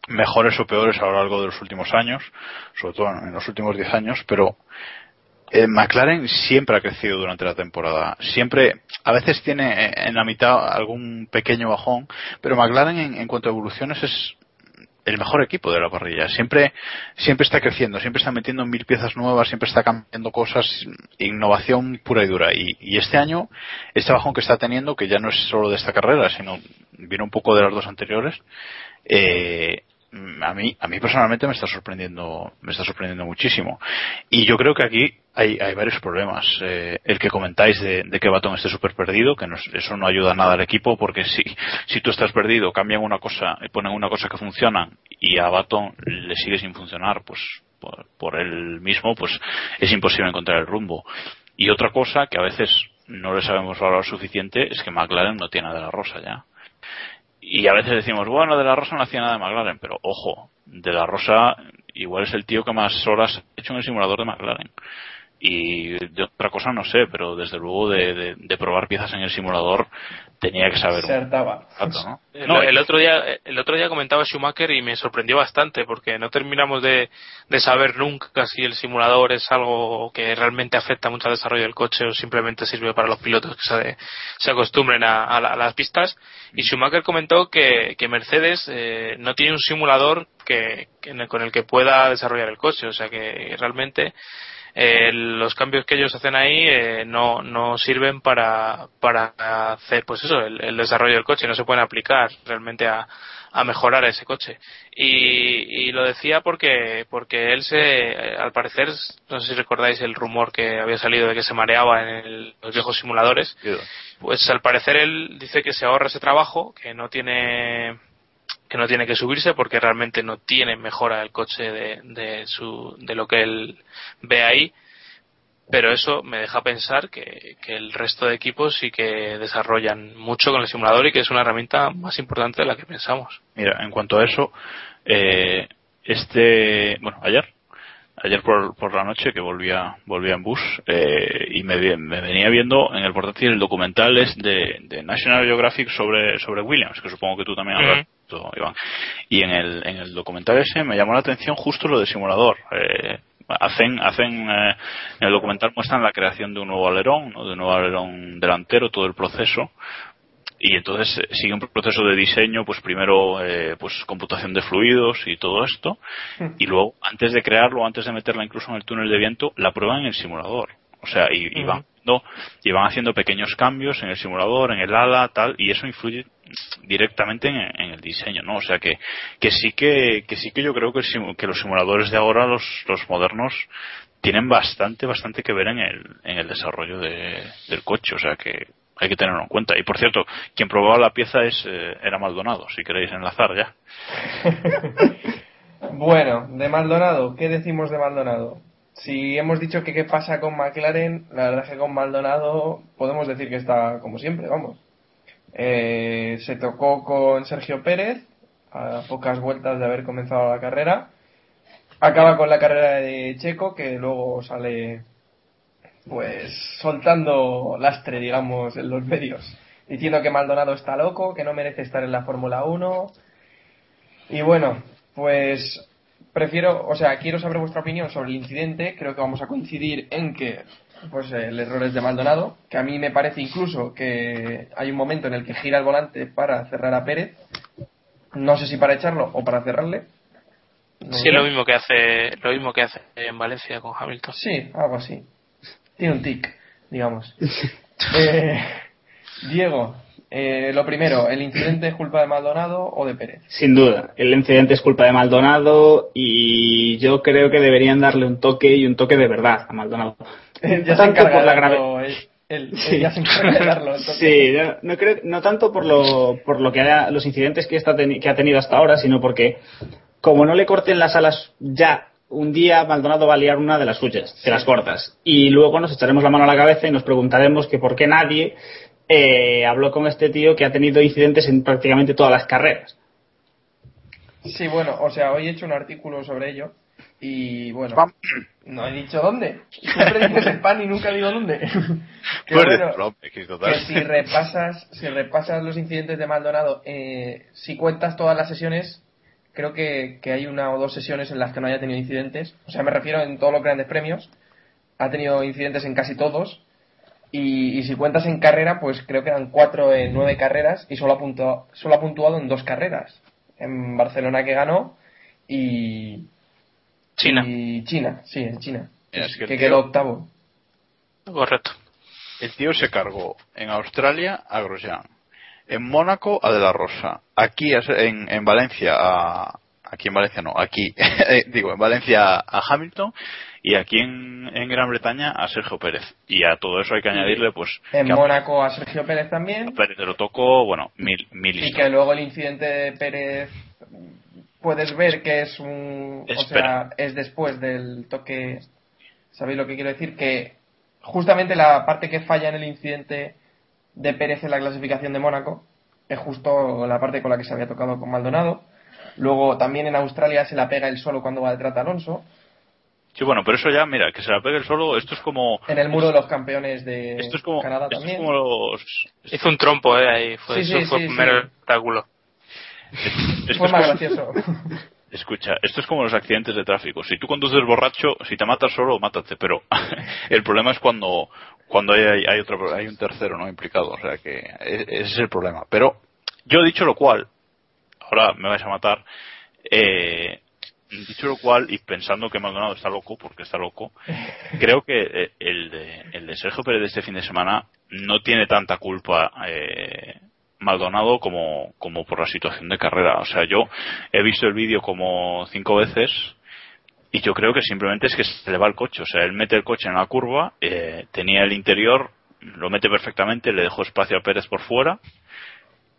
mejores o peores a lo largo de los últimos años, sobre todo en los últimos 10 años, pero eh, McLaren siempre ha crecido durante la temporada. Siempre, a veces tiene eh, en la mitad algún pequeño bajón, pero McLaren en, en cuanto a evoluciones es el mejor equipo de la parrilla. Siempre, siempre está creciendo, siempre está metiendo mil piezas nuevas, siempre está cambiando cosas, innovación pura y dura. Y, y este año, este bajón que está teniendo, que ya no es solo de esta carrera, sino viene un poco de las dos anteriores, eh, a mí, a mí personalmente me está sorprendiendo, me está sorprendiendo muchísimo. Y yo creo que aquí hay, varios problemas. Eh, el que comentáis de, que Baton esté súper perdido, que no es- eso no ayuda nada al equipo, porque si, si tú estás perdido, cambian una cosa, y ponen una cosa que funciona y a Baton le sigue sin funcionar, pues por, por él mismo, pues es imposible encontrar el rumbo. Y otra cosa que a veces no le sabemos valorar suficiente es que McLaren no tiene de la rosa ya. Y a veces decimos, bueno, de la Rosa no hacía nada de McLaren, pero ojo, de la Rosa igual es el tío que más horas ha hecho en el simulador de McLaren. Y de otra cosa no sé, pero desde luego de, de- de probar piezas en el simulador tenía que saber Se un hartaba. rato, ¿no? El, No, el otro día el otro día comentaba Schumacher y me sorprendió bastante porque no terminamos de, de saber nunca si el simulador es algo que realmente afecta mucho al desarrollo del coche o simplemente sirve para los pilotos que se, se acostumbren a, a la- a las pistas y Schumacher comentó que, que Mercedes eh, no tiene un simulador que, que en el- con el que pueda desarrollar el coche o sea que realmente eh, los cambios que ellos hacen ahí eh, no, no sirven para, para hacer pues eso el, el desarrollo del coche. No se pueden aplicar realmente a, a mejorar ese coche. Y, y lo decía porque porque él se al parecer no sé si recordáis el rumor que había salido de que se mareaba en el- los viejos simuladores. Pues al parecer él dice que se ahorra ese trabajo que no tiene que no tiene que subirse porque realmente no tiene mejora el coche de, de su de lo que él ve ahí. Pero eso me deja pensar que, que el resto de equipos sí que desarrollan mucho con el simulador y que es una herramienta más importante de la que pensamos. Mira, en cuanto a eso, eh, este, bueno, ayer, ayer por, por la noche que volvía, volvía en bus eh, y me, me venía viendo en el portátil el documental es de, de National Geographic sobre, sobre Williams, que supongo que tú también hablas, tú, Iván. Y en el, en el documental ese me llamó la atención justo lo de simulador. Eh, hacen, hacen eh, en el documental muestran la creación de un nuevo alerón, ¿no? de un nuevo alerón delantero, todo el proceso y entonces eh, sigue un proceso de diseño pues primero eh, pues computación de fluidos y todo esto. Y luego antes de crearlo antes de meterla incluso en el túnel de viento la prueban en el simulador. O sea y, y van haciendo, y van haciendo pequeños cambios en el simulador en el ala tal y eso influye directamente en, en el diseño no o sea que que sí que que sí que yo creo que, el que los simuladores de ahora los los modernos tienen bastante bastante que ver en el en el desarrollo de- del coche. O sea que hay que tenerlo en cuenta. Y por cierto, quien probaba la pieza es eh, era Maldonado, si queréis enlazar ya. Bueno, de Maldonado, ¿qué decimos de Maldonado? Si hemos dicho que qué pasa con McLaren, la verdad es que con Maldonado podemos decir que está como siempre, vamos. Eh, se tocó con Sergio Pérez a pocas vueltas de haber comenzado la carrera. Acaba con la carrera de Checo, que luego sale pues soltando lastre, digamos, en los medios, diciendo que Maldonado está loco, que no merece estar en la Fórmula 1. Y bueno, pues prefiero, o sea, quiero saber vuestra opinión sobre el incidente. Creo que vamos a coincidir en que pues el error es de Maldonado, que a mí me parece incluso que hay un momento en el que gira el volante para cerrar a Pérez. No sé si para echarlo o para cerrarle. Sí lo mismo que hace lo mismo que hace en Valencia con Hamilton Sí, algo así. Tiene un tic, digamos. Eh, Diego, eh, lo primero, ¿el incidente es culpa de Maldonado o de Pérez? Sin duda, el incidente es culpa de Maldonado y yo creo que deberían darle un toque y un toque de verdad a Maldonado. ya se tanto por de la grave- Sí. ya se encarga de darlo. Sí, no, no creo, no tanto por lo, por lo que haya, los incidentes que, está teni- que ha tenido hasta ahora, sino porque como no le corten las alas ya, un día Maldonado va a liar una de las suyas, de las cortas. Y luego nos echaremos la mano a la cabeza y nos preguntaremos que por qué nadie eh, habló con este tío que ha tenido incidentes en prácticamente todas las carreras. Sí, bueno, o sea, hoy he hecho un artículo sobre ello y bueno, no he dicho dónde. Siempre dices spam y nunca digo dónde. que, bueno, si repasas, si repasas los incidentes de Maldonado, eh, si cuentas todas las sesiones, creo que, que hay una o dos sesiones en las que no haya tenido incidentes. O sea, me refiero en todos los grandes premios. Ha tenido incidentes en casi todos. Y, y si cuentas en carrera, pues creo que eran cuatro en nueve carreras y solo ha, puntuado, solo ha puntuado en dos carreras. En Barcelona que ganó y... China. Y China, sí, en China. Es que tío- quedó octavo. Correcto. El tío se cargó en Australia a Grosjean, en Mónaco a De La Rosa, aquí en, en Valencia a aquí en Valencia no, aquí eh, digo en Valencia a Hamilton y aquí en, en Gran Bretaña a Sergio Pérez y a todo eso hay que añadirle pues En Mónaco a Sergio Pérez también. Pérez lo tocó bueno mil mil Y que luego el incidente de Pérez puedes ver que es un. O sea, es después del toque. ¿Sabéis lo que quiero decir? Que justamente la parte que falla en el incidente de Pérez en la clasificación de Mónaco es justo la parte con la que se había tocado con Maldonado. Luego también en Australia se la pega él solo cuando va detrás de Alonso. sí bueno pero eso ya mira que se la pegue el solo esto es como En el muro de los campeones de esto es como Canadá esto es también. como los Hizo un trompo, eh, ahí. Fue, Sí, sí, eso fue sí, un mero sí. espectáculo. esto Fue es más como- gracioso. Escucha, esto es como los accidentes de tráfico. Si tú conduces borracho, si te matas solo, mátate. Pero el problema es cuando cuando hay, hay, otro, hay un tercero no implicado. O sea que e- ese es el problema. Pero yo dicho lo cual, ahora me vais a matar. Eh, dicho lo cual y pensando que Maldonado está loco, porque está loco, creo que eh, el de, el de Sergio Pérez de este fin de semana no tiene tanta culpa eh, Maldonado como, como por la situación de carrera. O sea, yo he visto el vídeo como cinco veces y yo creo que simplemente es que se le va el coche. O sea, él mete el coche en la curva, eh, tenía el interior, lo mete perfectamente, le dejó espacio a Pérez por fuera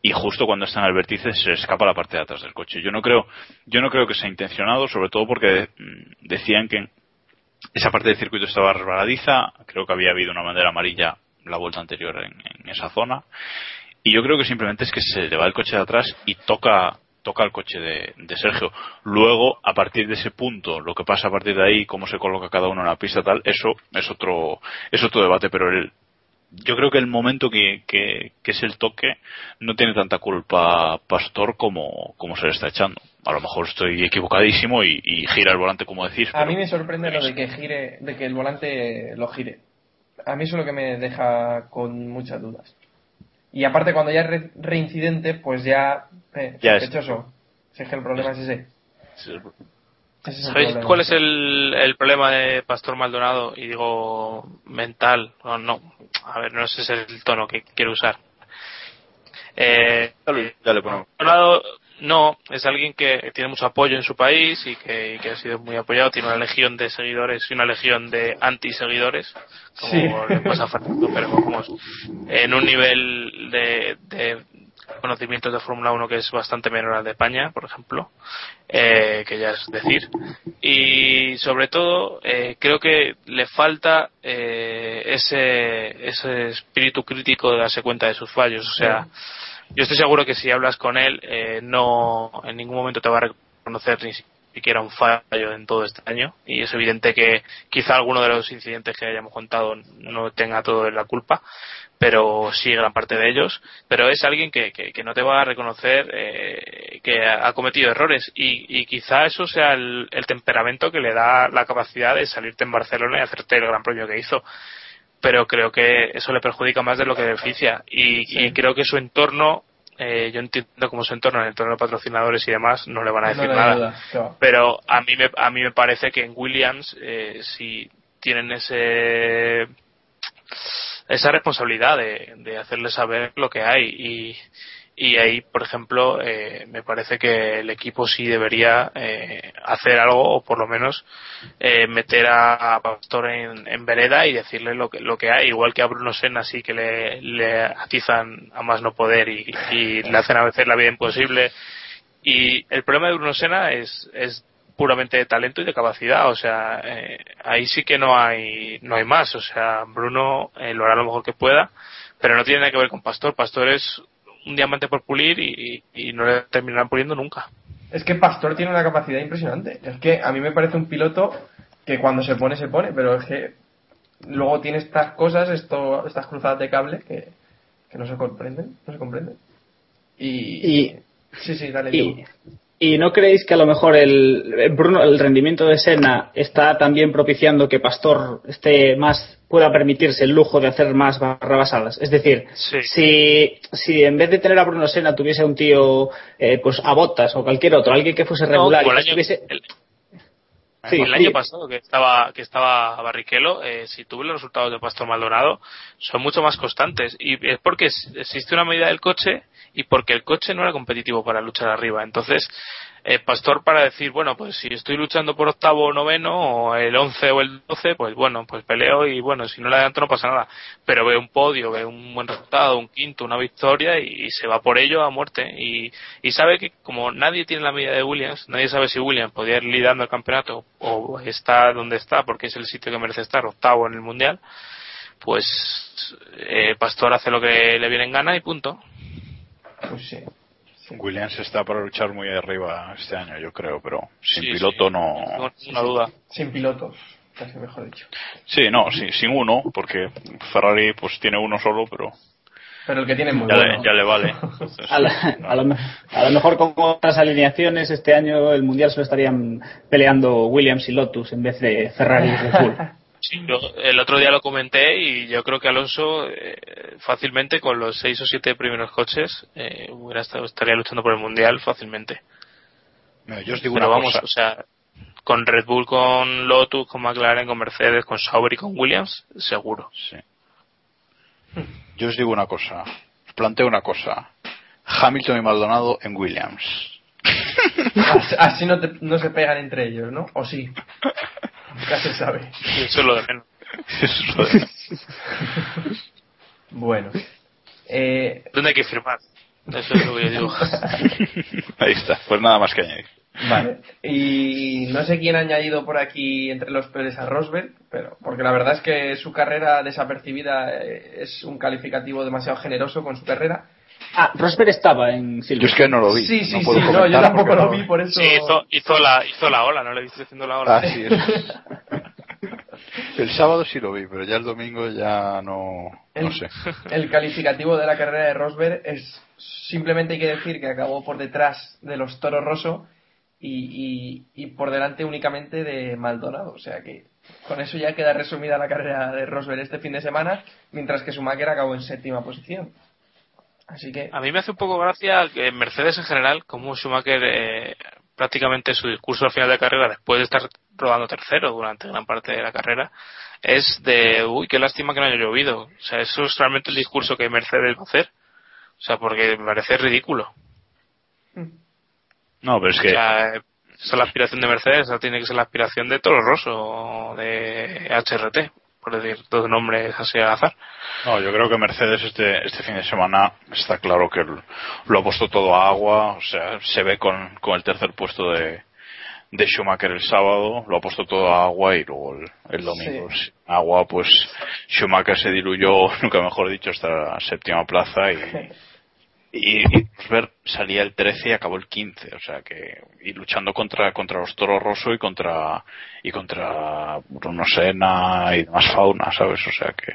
y justo cuando está en el vértice se escapa la parte de atrás del coche. Yo no creo, yo no creo que sea intencionado, sobre todo porque mm, decían que esa parte del circuito estaba resbaladiza, creo que había habido una bandera amarilla la vuelta anterior en, en esa zona y yo creo que simplemente es que se le va el coche de atrás y toca toca el coche de, de Sergio. Luego, a partir de ese punto, lo que pasa a partir de ahí, cómo se coloca cada uno en la pista, tal, eso es otro, es otro debate, pero el, yo creo que el momento que, que, que es el toque no tiene tanta culpa Pastor como, como se le está echando. A lo mejor estoy equivocadísimo y, y gira el volante como decís. A mí me sorprende lo de que gire, de que el volante lo gire. A mí eso es lo que me deja con muchas dudas. Y aparte cuando ya es re- reincidente, pues ya, eh, Ya es- sospechoso. Si es que el problema es ese. Es ¿Sabéis problema. cuál es el, el problema de Pastor Maldonado? Y digo mental, no, no, a ver, no sé si es el tono que quiero usar. Eh, Ya le ponemos. Maldonado no, es alguien que tiene mucho apoyo en su país y que, y que ha sido muy apoyado, tiene una legión de seguidores y una legión de anti-seguidores, como Sí. le pasa a Fernando, pero vamos, en un nivel de, de conocimientos de Fórmula 1 que es bastante menor al de España, por ejemplo, eh, que ya es decir. Y sobre todo, eh, creo que le falta eh, ese, ese espíritu crítico de darse cuenta de sus fallos. O sea, yo estoy seguro que si hablas con él, eh, no en ningún momento te va a reconocer ni siquiera un fallo en todo este año. Y es evidente que quizá alguno de los incidentes que hayamos contado no tenga todo la culpa, pero sí gran parte de ellos. Pero es alguien que, que, no te va a reconocer eh, que ha cometido errores. Y, y quizá eso sea el, el temperamento que le da la capacidad de salirte en Barcelona y hacerte el gran premio que hizo pero creo que eso le perjudica más de lo que beneficia. Y, y creo que su entorno eh, yo entiendo como su entorno en el entorno de patrocinadores y demás no le van a decir nada. ayuda, claro. pero a mí me a mí me parece que en Williams eh, si tienen ese esa responsabilidad de, de hacerle saber lo que hay y y ahí por ejemplo eh, me parece que el equipo sí debería eh, hacer algo o por lo menos eh, meter a, a Pastor en, en vereda y decirle lo que lo que hay. Igual que a Bruno Senna sí que le, le atizan a más no poder y, y le hacen a veces la vida imposible. Y el problema de Bruno Senna es, es puramente de talento y de capacidad, o sea, eh, ahí sí que no hay no hay más, o sea, Bruno eh, lo hará lo mejor que pueda, Pero no tiene nada que ver con Pastor. Pastor es un diamante por pulir y, y no le terminarán puliendo nunca. Es que Pastor tiene una capacidad impresionante. Es que a mí me parece un piloto que cuando se pone, se pone, pero es que luego tiene estas cosas, esto, estas cruzadas de cable que, que no se comprenden, no se comprenden. Y, Y, sí, sí, dale. y. ¿y no creéis que a lo mejor el, el Bruno, el rendimiento de Senna está también propiciando que Pastor esté más pueda permitirse el lujo de hacer más barrabasadas? Es decir, Sí. si, si en vez de tener a Bruno Senna tuviese un tío eh, pues a Botas o cualquier otro, alguien que fuese regular y el año, estuviese... el- Sí, el sí. año pasado que estaba que estaba Barrichello, eh, si tuve los resultados de Pastor Maldonado, son mucho más constantes. Y es porque existe una medida del coche y porque el coche no era competitivo para luchar arriba. Entonces, eh, Pastor para decir, bueno, pues si estoy luchando por octavo o noveno, o el once o el doce, pues bueno, pues peleo y bueno, si no le adelanto no pasa nada. Pero ve un podio, ve un buen resultado, un quinto, una victoria y, se va por ello a muerte. Y, y sabe que como nadie tiene la medida de Williams, nadie sabe si Williams podía ir liderando el campeonato o está donde está porque es el sitio que merece estar, octavo en el mundial, pues eh, Pastor hace lo que le viene en gana y punto. Pues sí. Williams está para luchar muy arriba este año, yo creo, pero sin Sí, piloto sí. no. Una duda. Sin pilotos, casi mejor dicho. Sí, no, sí, sin uno, porque Ferrari pues tiene uno solo, pero Pero el que tiene muy ya, bueno. le, ya le vale. Entonces, A, la- a lo, a lo mejor con otras alineaciones este año el mundial solo estarían peleando Williams y Lotus en vez de Ferrari y Red Bull. Sí, yo el otro día lo comenté y yo creo que Alonso eh, fácilmente con los seis o siete primeros coches eh, hubiera estado, estaría luchando por el mundial fácilmente. yo os digo Pero una vamos, cosa. o sea, con Red Bull, con Lotus, con McLaren, con Mercedes, con Sauber y con Williams, seguro. Sí. Yo os digo una cosa, os planteo una cosa. Hamilton y Maldonado en Williams. Así, así no, te- no se pegan entre ellos, ¿no? O sí. Nunca se sabe. Eso es lo de menos. Eso es lo de- Bueno. Eh, ¿Dónde hay que firmar? Eso es lo que yo digo. Ahí está, pues nada más que añadir. Vale. Y no sé quién ha añadido por aquí entre los peores a Rosberg, pero porque la verdad es que su carrera desapercibida eh, es un calificativo demasiado generoso con su carrera. Ah, Rosberg estaba en Yo Silverstone. es que no lo vi. Sí, sí, no puedo sí, no, yo tampoco lo vi, por eso. Sí, hizo, hizo, la, hizo la ola, ¿no le viste haciendo la ola? Ah, sí. El sábado sí lo vi, pero ya el domingo ya no, no sé. el calificativo de la carrera de Rosberg es simplemente hay que decir que acabó por detrás de los Toro Rosso y, y, y por delante únicamente de Maldonado. O sea que con eso ya queda resumida la carrera de Rosberg este fin de semana, mientras que Schumacher acabó en séptima posición. Así que A mí me hace un poco gracia que Mercedes en general, como Schumacher eh, prácticamente su discurso al final de carrera, después de estar rodando tercero durante gran parte de la carrera, es de, uy, qué lástima que no haya llovido. O sea, eso es realmente el discurso que Mercedes va a hacer. O sea, porque me parece ridículo. No, pero es O que sea, esa es la aspiración de Mercedes, esa tiene que ser la aspiración de Toro Rosso o de HRT, por decir dos nombres así al azar. No, yo creo que Mercedes este, este fin de semana está claro que lo, ha puesto todo a agua, o sea, se ve con, con el tercer puesto de, de Schumacher el sábado, lo ha puesto todo a agua y luego el, el domingo Sí. sin agua, pues Schumacher se diluyó, nunca mejor dicho, hasta la séptima plaza y, y, y Rosberg salía el 13 y acabó el 15, o sea que y luchando contra contra los Toro Rosso y contra y contra Bruno Senna y demás fauna, ¿sabes? O sea que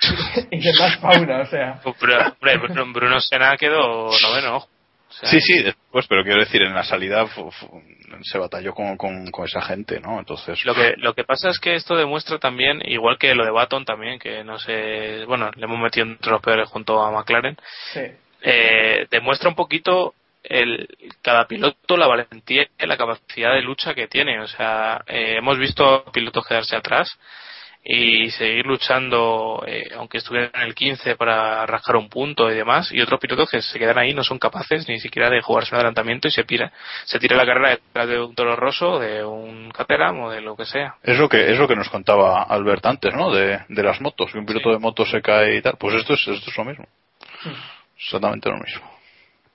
y demás fauna, o sea. Pero, Bruno, Bruno Senna quedó noveno, ojo. O sea, Sí, sí, después, pero quiero decir, en la salida fu- fu- se batalló con, con, con esa gente, ¿no? Entonces, Lo que, lo que pasa es que esto demuestra también, igual que lo de Baton también, que no sé, bueno, le hemos metido entre los peores junto a McLaren, Sí. Eh, demuestra un poquito el, cada piloto la valentía y la capacidad de lucha que tiene. O sea, eh, hemos visto pilotos quedarse atrás y seguir luchando, eh, aunque estuvieran en el 15 para rascar un punto y demás, y otros pilotos que se quedan ahí no son capaces ni siquiera de jugarse un adelantamiento y se pira, se tira la carrera detrás de un toro roso, de un Caterham o de lo que sea. es lo que es lo que nos contaba Albert antes, ¿no? De, de las motos, que un piloto de moto se cae y tal. Pues esto es, esto es lo mismo. Exactamente lo mismo.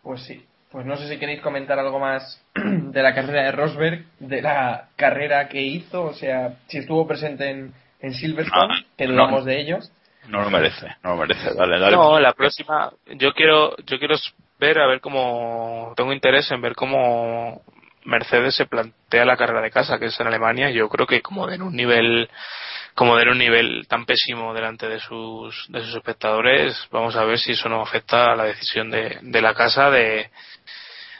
Pues sí. Pues no sé si queréis comentar algo más de la carrera de Rosberg, de la carrera que hizo, o sea, si estuvo presente en, en Silverstone, Ah, que no. dudamos de ello. No lo merece, no lo merece. Dale, dale. No, la próxima, yo quiero, yo quiero ver a ver cómo, tengo interés en ver cómo Mercedes se plantea la carrera de casa, que es en Alemania. Yo creo que como den un nivel, como den un nivel tan pésimo delante de sus, de sus espectadores, vamos a ver si eso no afecta a la decisión de, de la casa de,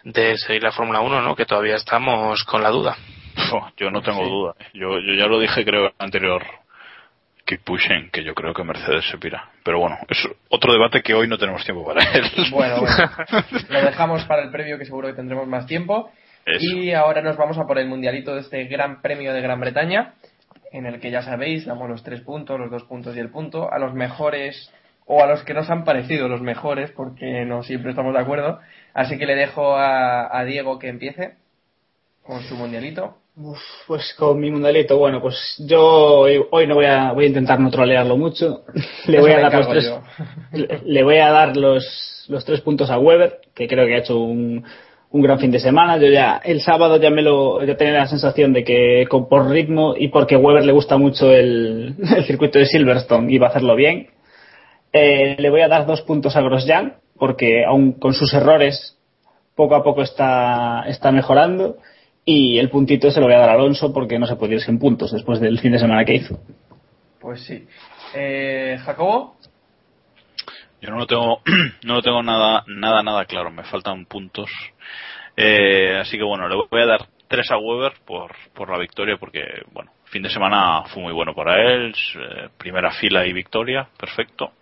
de seguir la Fórmula 1, ¿no? Que todavía estamos con la duda. Uf, yo no tengo duda. Yo, yo ya lo dije, creo, en el anterior Keep Pushing, que yo creo que Mercedes se pira. Pero bueno, es otro debate que hoy no tenemos tiempo para él. Bueno, bueno. Lo dejamos para el previo que seguro que tendremos más tiempo. Eso. Y ahora nos vamos a por el mundialito de este Gran Premio de Gran Bretaña, en el que ya sabéis, damos los tres puntos, los dos puntos y el punto a los mejores o a los que nos han parecido los mejores, porque no siempre estamos de acuerdo. Así que le dejo a, a Diego que empiece con su mundialito. Uf, pues con mi mundialito, bueno, pues yo hoy, no voy a, voy a intentar no trolearlo mucho. Le voy a dar los tres, le, le voy a dar los, los tres puntos a Weber, que creo que ha hecho un, un gran fin de semana. Yo ya, el sábado ya me lo, ya tenía la sensación de que con, por ritmo y porque Weber le gusta mucho el, el circuito de Silverstone iba a hacerlo bien. Eh, le voy a dar dos puntos a Grosjean, porque aun con sus errores, poco a poco está, está mejorando. Y el puntito se lo voy a dar a Alonso porque no se puede ir sin puntos después del fin de semana que hizo. Pues sí. Eh, Jacobo, Yo no lo tengo, no lo tengo nada, nada, nada claro. Me faltan puntos. Eh, así que bueno, le voy a dar tres a Weber por, por la victoria, porque bueno, fin de semana fue muy bueno para él. eh, primera fila y victoria, perfecto.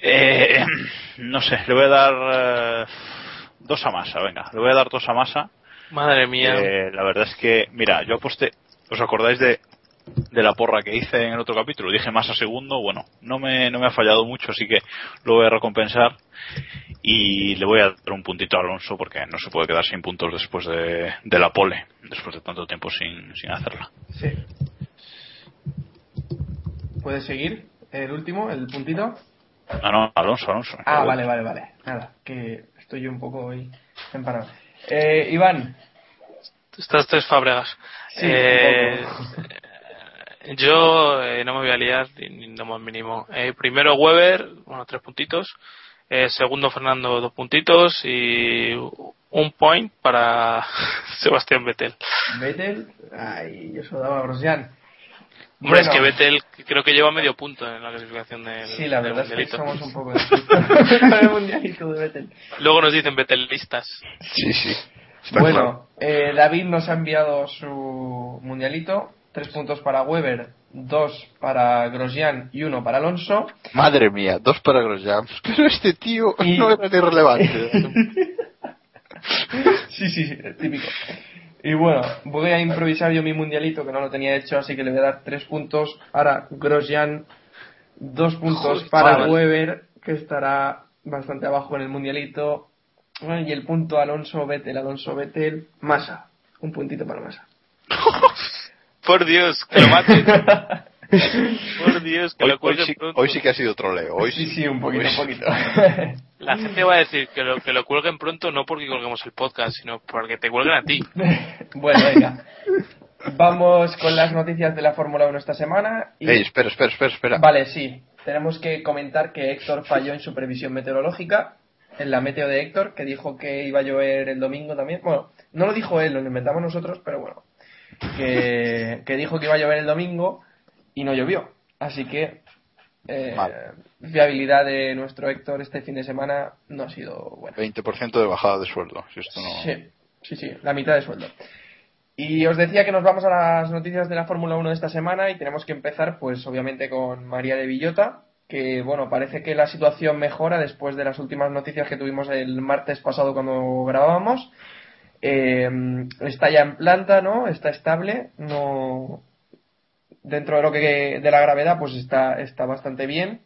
Eh, no sé, le voy a dar eh, dos a masa, venga, le voy a dar dos a masa. Madre mía. Eh, la verdad es que, mira, yo aposté, ¿os acordáis de, de la porra que hice en el otro capítulo? Dije más a segundo, bueno, no me, no me ha fallado mucho, así que lo voy a recompensar y le voy a dar un puntito a Alonso porque no se puede quedar sin puntos después de, de la pole, después de tanto tiempo sin, sin hacerla. sí. ¿Puedes seguir? El último, el puntito. Ah, no, Alonso, Alonso. Ah, vale, vale, vale. Nada, que estoy yo un poco hoy empanado. Eh, Iván, Estas tres fábregas. Sí, Eh, yo eh, no me voy a liar ni, ni lo más mínimo. Eh, primero Weber, bueno, tres puntitos. Eh, segundo Fernando, dos puntitos. Y un point para Sebastián Vettel. Vettel, ay, yo se lo daba a Grosjean. Hombre, es que Vettel creo que lleva medio punto en la clasificación del, Sí, la del verdad es que somos un poco el mundialito de Vettel. Luego nos dicen Vettelistas. Sí, sí. Está Bueno, claro. eh, David nos ha enviado su mundialito. Tres puntos para Weber, dos para Grosjean y uno para Alonso. Madre mía, dos para Grosjean. Pero este tío Y- no era ni relevante. sí, sí, sí, típico. Y bueno, voy a improvisar yo mi mundialito que no lo tenía hecho, así que le voy a dar tres puntos para Grosjean, dos puntos Joder, para. Weber, que estará bastante abajo en el mundialito. Y el punto Alonso Vettel, Alonso Vettel, Massa. Un puntito para Massa. Por Dios, que lo maten. Por Dios, que Hoy, lo hoy cuelguen sí, pronto. hoy sí que ha sido troleo. Hoy Sí, sí. sí, un poquito. La gente va a decir que lo, que lo cuelguen pronto no porque colguemos el podcast, sino porque te cuelguen a ti. bueno, venga. Vamos con las noticias de la Fórmula 1 esta semana. Y... Ey, espera, espera, espera, espera. Vale, sí. Tenemos que comentar que Héctor falló en su previsión meteorológica, en la meteo de Héctor, que dijo que iba a llover el domingo también. Bueno, no lo dijo él, lo inventamos nosotros, pero bueno. Que, que dijo que iba a llover el domingo y no llovió. Así que eh, viabilidad de nuestro Héctor este fin de semana no ha sido buena. 20% de bajada de sueldo. Si esto no... Sí, sí, sí, la mitad de sueldo. Y os decía que nos vamos a las noticias de la Fórmula 1 de esta semana y tenemos que empezar, pues obviamente con María de Villota, que bueno, parece que la situación mejora después de las últimas noticias que tuvimos el martes pasado cuando grabábamos. Eh, está ya en planta, ¿no? Está estable, no dentro de lo que de la gravedad, pues está está bastante bien.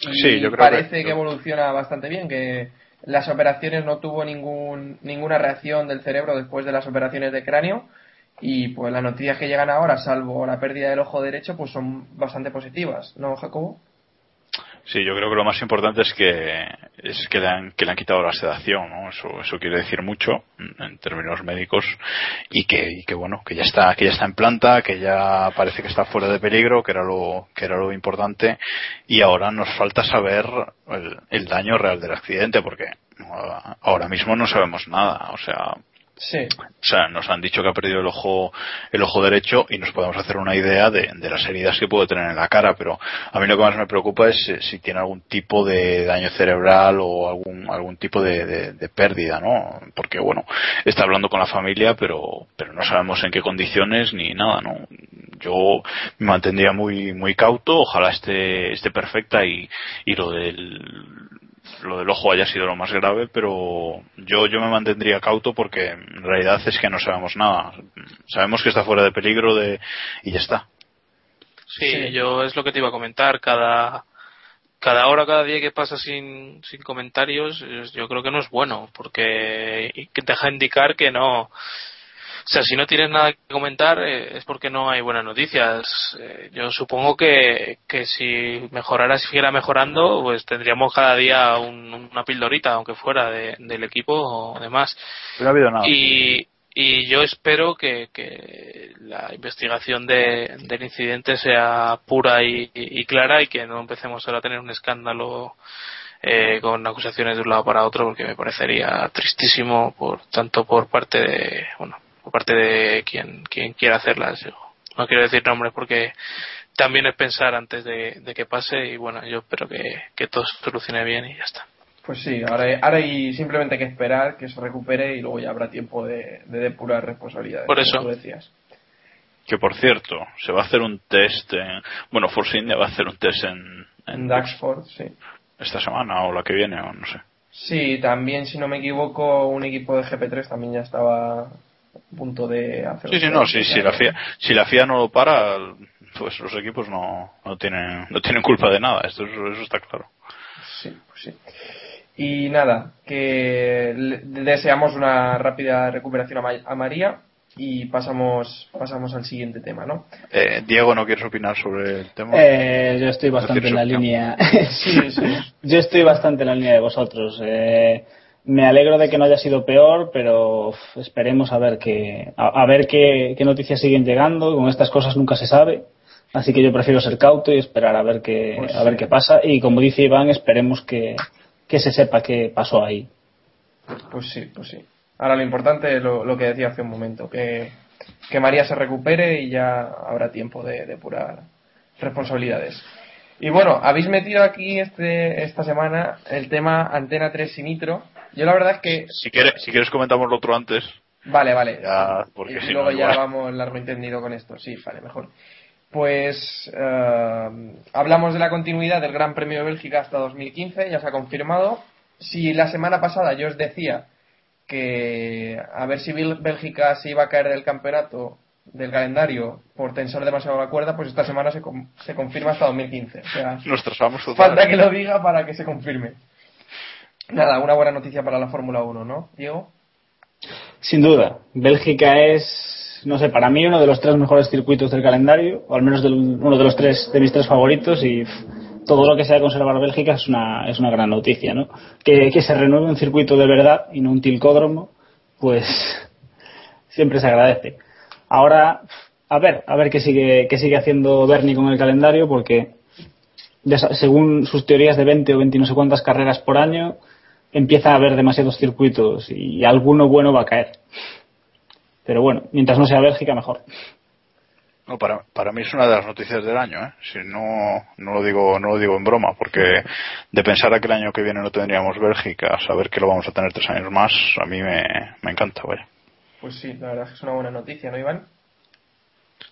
Y Sí, yo creo parece que- que evoluciona bastante bien, que las operaciones no tuvo ningún, ninguna reacción del cerebro después de las operaciones de cráneo y pues las noticias que llegan ahora, salvo la pérdida del ojo derecho, pues son bastante positivas, ¿no, Jacobo? Sí, yo creo que lo más importante es que es que le han, que le han quitado la sedación, ¿no? Eso, eso quiere decir mucho en términos médicos y que, y que bueno, que ya está, que ya está en planta, que ya parece que está fuera de peligro, que era lo, que era lo importante y ahora nos falta saber el, el daño real del accidente porque uh, ahora mismo no sabemos nada, o sea, Sí. o sea, nos han dicho que ha perdido el ojo, el ojo derecho y nos podemos hacer una idea de, de las heridas que puede tener en la cara, pero a mí lo que más me preocupa es si, si tiene algún tipo de daño cerebral o algún, algún tipo de, de- de pérdida, ¿no? Porque bueno, está hablando con la familia, pero, pero no sabemos en qué condiciones ni nada, ¿no? Yo me mantendría muy, muy cauto, ojalá esté, esté perfecta y, y lo del, lo del ojo haya sido lo más grave, pero yo, yo me mantendría cauto porque en realidad es que no sabemos nada. Sabemos que está fuera de peligro de, y ya está. Sí, yo es lo que te iba a comentar. Cada, cada hora, cada día que pasa sin, sin comentarios, yo creo que no es bueno, porque y que deja indicar que no. O sea, si no tienes nada que comentar eh, es porque no hay buenas noticias. Eh, yo supongo que, que si mejorara, si siguiera mejorando, pues tendríamos cada día un- una pildorita, aunque fuera de- del equipo o demás. Pero no ha habido nada. Y, y yo espero que, que la investigación de- del incidente sea pura y, y clara y que no empecemos ahora a tener un escándalo eh, con acusaciones de un lado para otro porque me parecería tristísimo por tanto por parte de bueno por parte de quien quien quiera hacerlas Yo no quiero decir nombres porque también es pensar antes de, de que pase y bueno yo espero que, que todo se solucione bien y ya está Pues sí, ahora, ahora hay simplemente que esperar que se recupere y luego ya habrá tiempo de, de depurar responsabilidades. Por como eso. tú decías. Que por cierto, se va a hacer un test, en, bueno, Force India va a hacer un test en, En Daxford, sí. esta semana o la que viene, o no sé. Sí, también, si no me equivoco, un equipo de GP3 también ya estaba a punto de hacer. Sí, sí, no, sí, si la FIA, si la FIA no lo para, pues los equipos no, no tienen, no tienen culpa de nada, esto, eso está claro. Sí, pues sí. Y nada, que le- deseamos una rápida recuperación a, Ma- a María y pasamos pasamos al siguiente tema, ¿no? Eh, Diego, ¿no quieres opinar sobre el tema? Eh, yo estoy bastante en la línea. Sí, sí. Yo estoy bastante en la línea de vosotros. Eh, me alegro de que no haya sido peor, pero esperemos a ver qué a, a ver qué, qué noticias siguen llegando. Con estas cosas nunca se sabe. Así que yo prefiero ser cauto y esperar a ver qué Pues a ver sí. qué pasa. Y como dice Iván, esperemos que, que se sepa qué pasó ahí. Pues sí, pues sí. Ahora lo importante es lo, lo que decía hace un momento, que, que María se recupere y ya habrá tiempo de depurar responsabilidades. Y bueno, habéis metido aquí este, esta semana el tema Antena 3 y Nitro. Yo la verdad es que... Si quieres, si quieres comentamos lo otro antes. Vale, vale. Ya, porque y si luego no, ya igual. vamos largo entendido con esto. Sí, vale, mejor. Pues eh, hablamos de la continuidad del Gran Premio de Bélgica hasta 2015, ya se ha confirmado. Si la semana pasada yo os decía que a ver si Bélgica se iba a caer del campeonato del calendario por tensar demasiado la cuerda, pues esta semana se, com- se confirma hasta 2015. O sea, Nos falta que lo diga para que se confirme. Nada, una buena noticia para la Fórmula 1, ¿no, Diego? Sin duda, Bélgica es, no sé, para mí uno de los tres mejores circuitos del calendario, o al menos uno de los tres de mis tres favoritos y todo lo que sea conservar Bélgica es una, es una gran noticia, ¿no? Que, que se renueve un circuito de verdad y no un tilcódromo, pues siempre se agradece. Ahora, a ver, a ver qué sigue, qué sigue haciendo Bernie con el calendario, porque según sus teorías de 20 o 20 y no sé cuántas carreras por año, empieza a haber demasiados circuitos y alguno bueno va a caer. Pero bueno, mientras no sea Bélgica, mejor. No, para, para mí es una de las noticias del año, ¿eh? Si no, no lo digo, no lo digo en broma, porque de pensar a que el año que viene no tendríamos Bélgica, saber que lo vamos a tener tres años más, a mí me, me encanta, vaya. Pues sí, la verdad es que es una buena noticia, ¿no, Iván?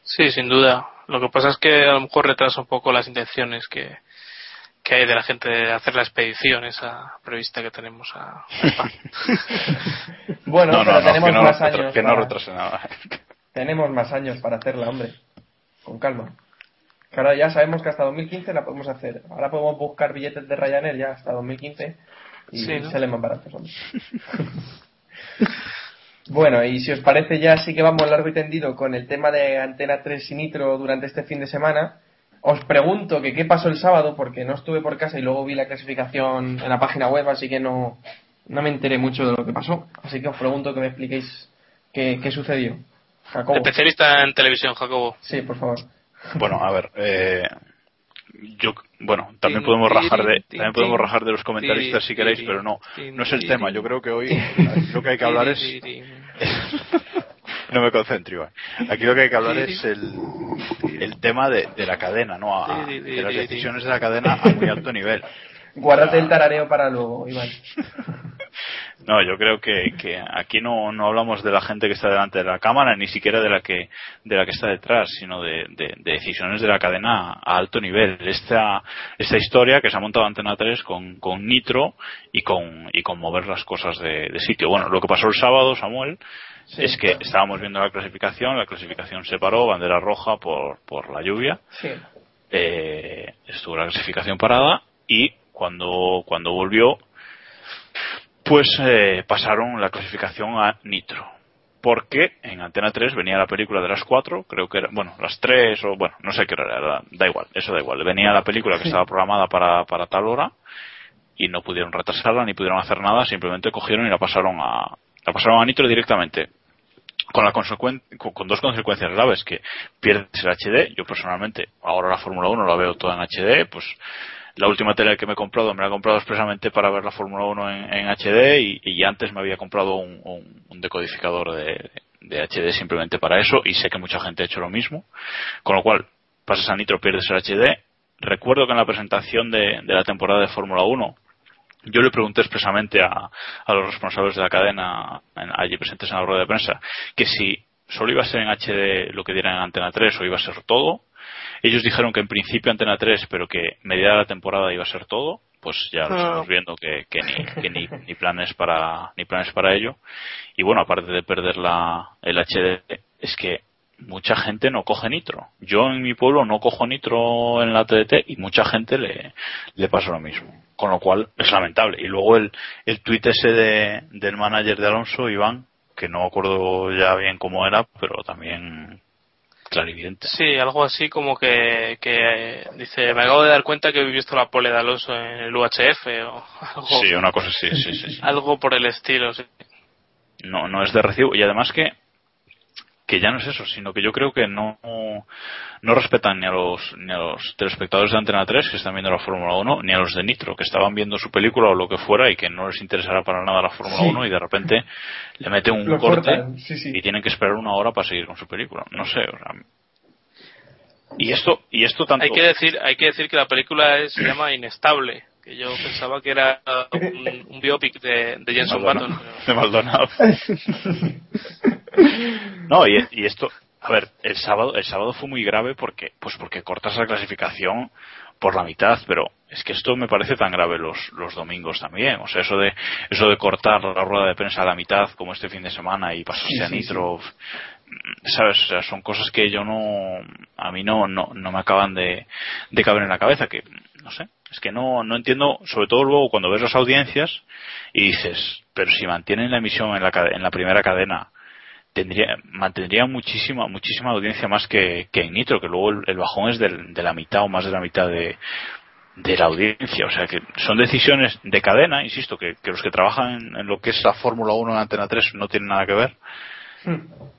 Sí, sin duda. Lo que pasa es que a lo mejor retrasa un poco las intenciones que, que hay de la gente de hacer la expedición esa prevista que tenemos a. Bueno, no, no, pero no, tenemos no, más años. que no para- nada. Tenemos más años para hacerla, hombre. Con calma. Que ahora ya sabemos que hasta 2015 la podemos hacer. Ahora podemos buscar billetes de Ryanair ya hasta 2015 y Sí, ¿no? salen más baratos, hombre. bueno, y si os parece ya sí que vamos largo y tendido con el tema de Antena 3 y Nitro durante este fin de semana. Os pregunto que qué pasó el sábado, porque no estuve por casa y luego vi la clasificación en la página web, así que no, no me enteré mucho de lo que pasó. Así que os pregunto que me expliquéis qué, qué sucedió. Jacobo. Especialista en televisión, Jacobo. Sí, por favor. Bueno, a ver, eh, yo, bueno, también podemos rajar de, también podemos rajar de los comentaristas si queréis, pero no, no es el tema. Yo creo que hoy lo que hay que hablar es, no me concentro, Iván. Aquí lo que hay que hablar es el, el tema de, de la cadena, ¿no? A- de las decisiones de la cadena a muy alto nivel. Guárdate el tarareo para luego, Iván. No, yo creo que, que aquí no, no hablamos de la gente que está delante de la cámara, ni siquiera de la que, de la que está detrás, sino de, de- de decisiones de la cadena a alto nivel. Esta, esta historia que se ha montado Antena 3 con, con Nitro y con, y con mover las cosas de, de sitio. Bueno, lo que pasó el sábado, Samuel, Sí. es que estábamos viendo la clasificación, la clasificación se paró, bandera roja por, por la lluvia, Sí. eh, estuvo la clasificación parada y cuando, cuando volvió, pues eh, pasaron la clasificación a Nitro. Porque en Antena 3 venía la película de las 4, creo que era, bueno, las 3 o bueno, no sé qué hora era, da igual, eso da igual. Venía la película que estaba programada para, para tal hora y no pudieron retrasarla ni pudieron hacer nada, simplemente cogieron y la pasaron a, la pasaron a Nitro directamente con la consecuen- con, con dos consecuencias graves que pierdes el HD yo personalmente ahora la Fórmula 1 la veo toda en HD pues la última tele que me he comprado me la he comprado expresamente para ver la Fórmula 1 en, HD y, antes me había comprado un, decodificador de, HD simplemente para eso y sé que mucha gente ha hecho lo mismo con lo cual pasas a Nitro pierdes el HD recuerdo que en la presentación de, la temporada de Fórmula 1 yo le pregunté expresamente a, a los responsables de la cadena en- allí presentes en la rueda de prensa que si solo iba a ser en HD lo que dieran en Antena 3 o iba a ser todo. Ellos dijeron que en principio Antena 3, pero que medida la temporada iba a ser todo. Pues ya lo Ah. estamos viendo que, que ni, que ni, ni planes para ni planes para ello. Y bueno, aparte de perder la, el HD, es que mucha gente no coge nitro. Yo en mi pueblo no cojo nitro en la TDT y mucha gente le, le pasa lo mismo. Con lo cual es lamentable. Y luego el, el tuit ese de, del manager de Alonso, Iván, que no acuerdo ya bien cómo era, pero también clarividente. Sí, algo así como que, que dice, me acabo de dar cuenta que he visto la pole de Alonso en el UHF o algo, Sí, una cosa así, sí, sí, sí. algo por el estilo. sí. no, no es de recibo. Y además que, que ya no es eso, sino que yo creo que no, no respetan ni a los, ni a los telespectadores de Antena 3 que están viendo la Fórmula 1, ni a los de Nitro que estaban viendo su película o lo que fuera y que no les interesará para nada la Fórmula Sí. 1 y de repente le meten un Lo corte cortan, sí, sí. y tienen que esperar una hora para seguir con su película. No sé, o sea, y esto, y esto tanto. Hay que decir, hay que decir que la película es- se llama Inestable, que yo pensaba que era un, un biopic de, de Jenson Maldonado. Button. de Maldonado. No, y, y esto, a ver, el sábado, el sábado fue muy grave porque, pues porque cortas la clasificación por la mitad, pero es que esto me parece tan grave los, los domingos también. O sea, eso de, eso de cortar la rueda de prensa a la mitad, como este fin de semana, y pasarse Sí, a sí, nitro, sabes, o sea, son cosas que yo no, a mí no, no, no me acaban de, de caber en la cabeza, que, no sé, es que no, no entiendo, sobre todo luego cuando ves las audiencias y dices, pero si mantienen la emisión en la, en la primera cadena, tendría, mantendría muchísima, muchísima audiencia más que, que en Nitro, que luego el, el bajón es del- de la mitad o más de la mitad de, de la audiencia. O sea que son decisiones de cadena, insisto, que, que los que trabajan en, en lo que es la Fórmula 1 en Antena 3 no tienen nada que ver,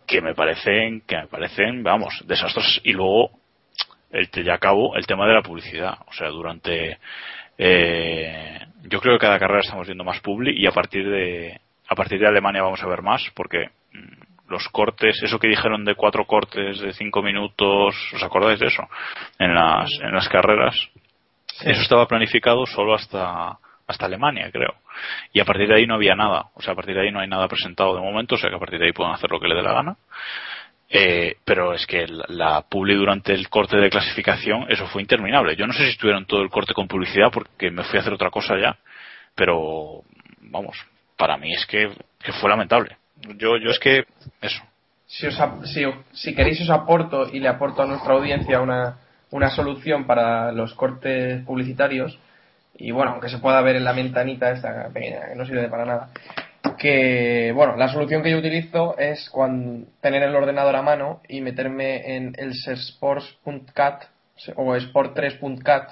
que me parecen, que me parecen, vamos, desastrosos. Y luego, el ya acabo, el tema de la publicidad. O sea, durante, eh, yo creo que cada carrera estamos viendo más publi y a partir de, a partir de Alemania vamos a ver más porque mm, los cortes, eso que dijeron de cuatro cortes de cinco minutos, ¿os acordáis de eso? En las, en las carreras. Eso estaba planificado solo hasta, hasta Alemania, creo. Y a partir de ahí no había nada. O sea, a partir de ahí no hay nada presentado de momento, o sea que a partir de ahí pueden hacer lo que les dé la gana. Eh, pero es que la, la publi durante el corte de clasificación, eso fue interminable. Yo no sé si estuvieron todo el corte con publicidad porque me fui a hacer otra cosa ya, pero vamos, para mí es que, que fue lamentable. Yo, yo es que, eso. Si, os si, si queréis os aporto y le aporto a nuestra audiencia una, una solución para los cortes publicitarios, y bueno, aunque se pueda ver en la ventanita esta pequeña, que no sirve para nada, que bueno, la solución que yo utilizo es cuando tener el ordenador a mano y meterme en elsersports.cat, o o sport3.cat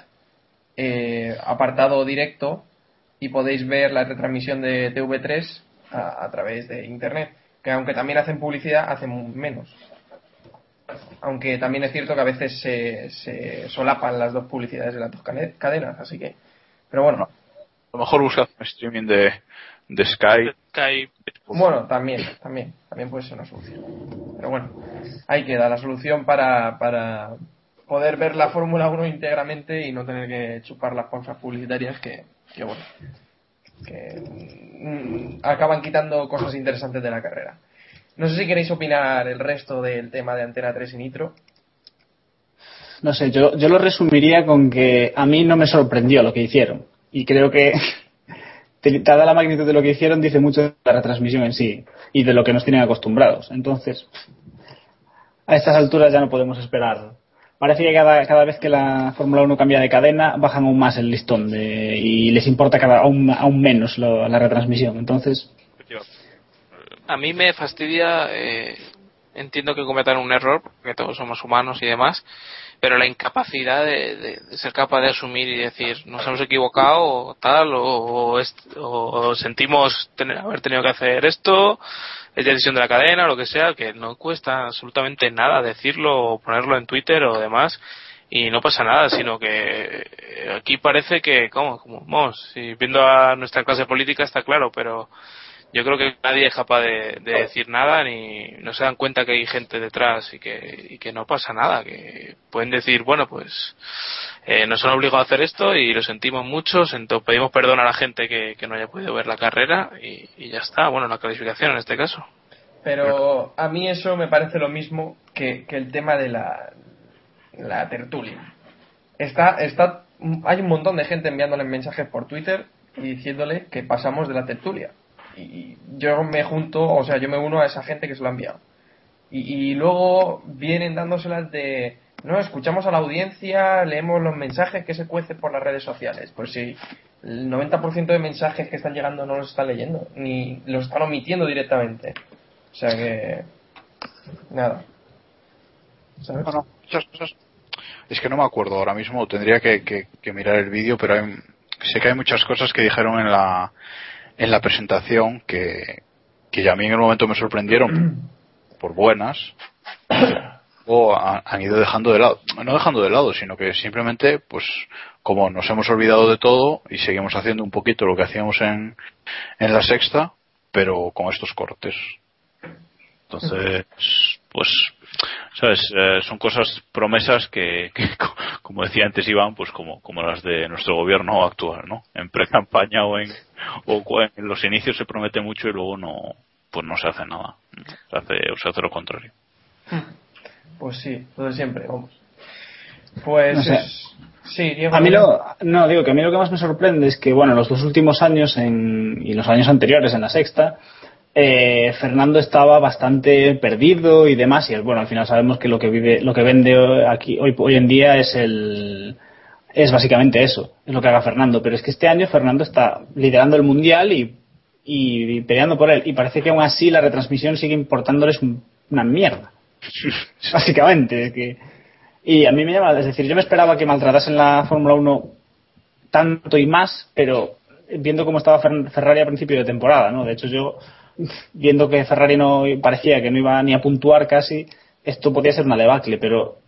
eh, apartado directo y podéis ver la retransmisión de TV3 a, a través de internet. Que aunque también hacen publicidad, hacen menos. Aunque también es cierto que a veces se, se solapan las dos publicidades de las dos cadenas, así que. Pero bueno, A lo mejor buscad un streaming de, de Sky. Sky. Bueno, también, también, también puede ser una solución. Pero bueno, ahí queda la solución para, para poder ver la Fórmula 1 íntegramente y no tener que chupar las pausas publicitarias que, que bueno, que mm, acaban quitando cosas interesantes de la carrera. No sé si queréis opinar el resto del tema de Antena 3 y Nitro. No sé, yo, yo lo resumiría con que a mí no me sorprendió lo que hicieron. Y creo que, dada la magnitud de lo que hicieron, dice mucho de la retransmisión en sí y de lo que nos tienen acostumbrados. Entonces, a estas alturas ya no podemos esperar. Parece que cada, cada vez que la Fórmula 1 cambia de cadena, bajan aún más el listón de, y les importa cada, aún, aún menos lo- la retransmisión. Entonces, A mí me fastidia, eh, entiendo que cometan un error, porque todos somos humanos y demás, pero la incapacidad de, de- de ser capaz de asumir y decir, nos hemos equivocado o tal, o, o sentimos tener, haber tenido que hacer esto, es decisión de la cadena o lo que sea, que no cuesta absolutamente nada decirlo o ponerlo en Twitter o demás, y no pasa nada, sino que eh, aquí parece que. Como, vamos, si viendo a nuestra clase política está claro, pero yo creo que nadie es capaz de, de decir nada ni no se dan cuenta que hay gente detrás y que, y que no pasa nada, que pueden decir, bueno, pues eh, nos han obligado a hacer esto y lo sentimos mucho, sento- pedimos perdón a la gente que, que no haya podido ver la carrera y, y ya está, bueno, la clasificación en este caso. Pero a mí eso me parece lo mismo que, que el tema de la, la tertulia. Está, está, hay un montón de gente enviándole mensajes por Twitter y diciéndole que pasamos de la tertulia. Y yo me junto, o sea, yo me uno a esa gente que se lo ha enviado. Y, y luego vienen dándoselas de, no, escuchamos a la audiencia, leemos los mensajes que se cuecen por las redes sociales. Pues sí, el 90% de mensajes que están llegando no los están leyendo, ni los están omitiendo directamente. O sea que. Nada. ¿Sabes? No, no, muchas cosas. Es que no me acuerdo ahora mismo, tendría que, que- que mirar el vídeo, pero hay- sé que hay muchas cosas que dijeron en la, en la presentación que, que ya a mí en el momento me sorprendieron por buenas o ha- han ido dejando de lado, no dejando de lado, sino que simplemente, pues, como nos hemos olvidado de todo y seguimos haciendo un poquito lo que hacíamos en, en la sexta, pero con estos cortes. Entonces, pues, sabes, Eh, son cosas, promesas que, que, co- como decía antes Iván, pues como, como las de nuestro gobierno actual, ¿no? En pre-campaña o en, o en los inicios se promete mucho y luego no, pues no se hace nada. Se hace, o se hace lo contrario. Pues sí, lo de siempre, vamos. Pues. No sé. es- Sí, Diego. A mí lo, no, digo que a mí lo que más me sorprende es que, bueno, los dos últimos años en, y los años anteriores en la sexta, eh, Fernando estaba bastante perdido y demás, y bueno, al final sabemos que lo que vive, lo que vende aquí hoy, hoy en día es el, es básicamente eso, es lo que haga Fernando, pero es que este año Fernando está liderando el mundial y, y peleando por él, y parece que aún así la retransmisión sigue importándoles un- una mierda. básicamente, que, y a mí me llama, es decir, yo me esperaba que maltratasen la Fórmula 1 tanto y más, pero viendo cómo estaba Fer- Ferrari a principio de temporada, ¿no? De hecho, yo, viendo que Ferrari no parecía que no iba ni a puntuar casi, esto podía ser una debacle, pero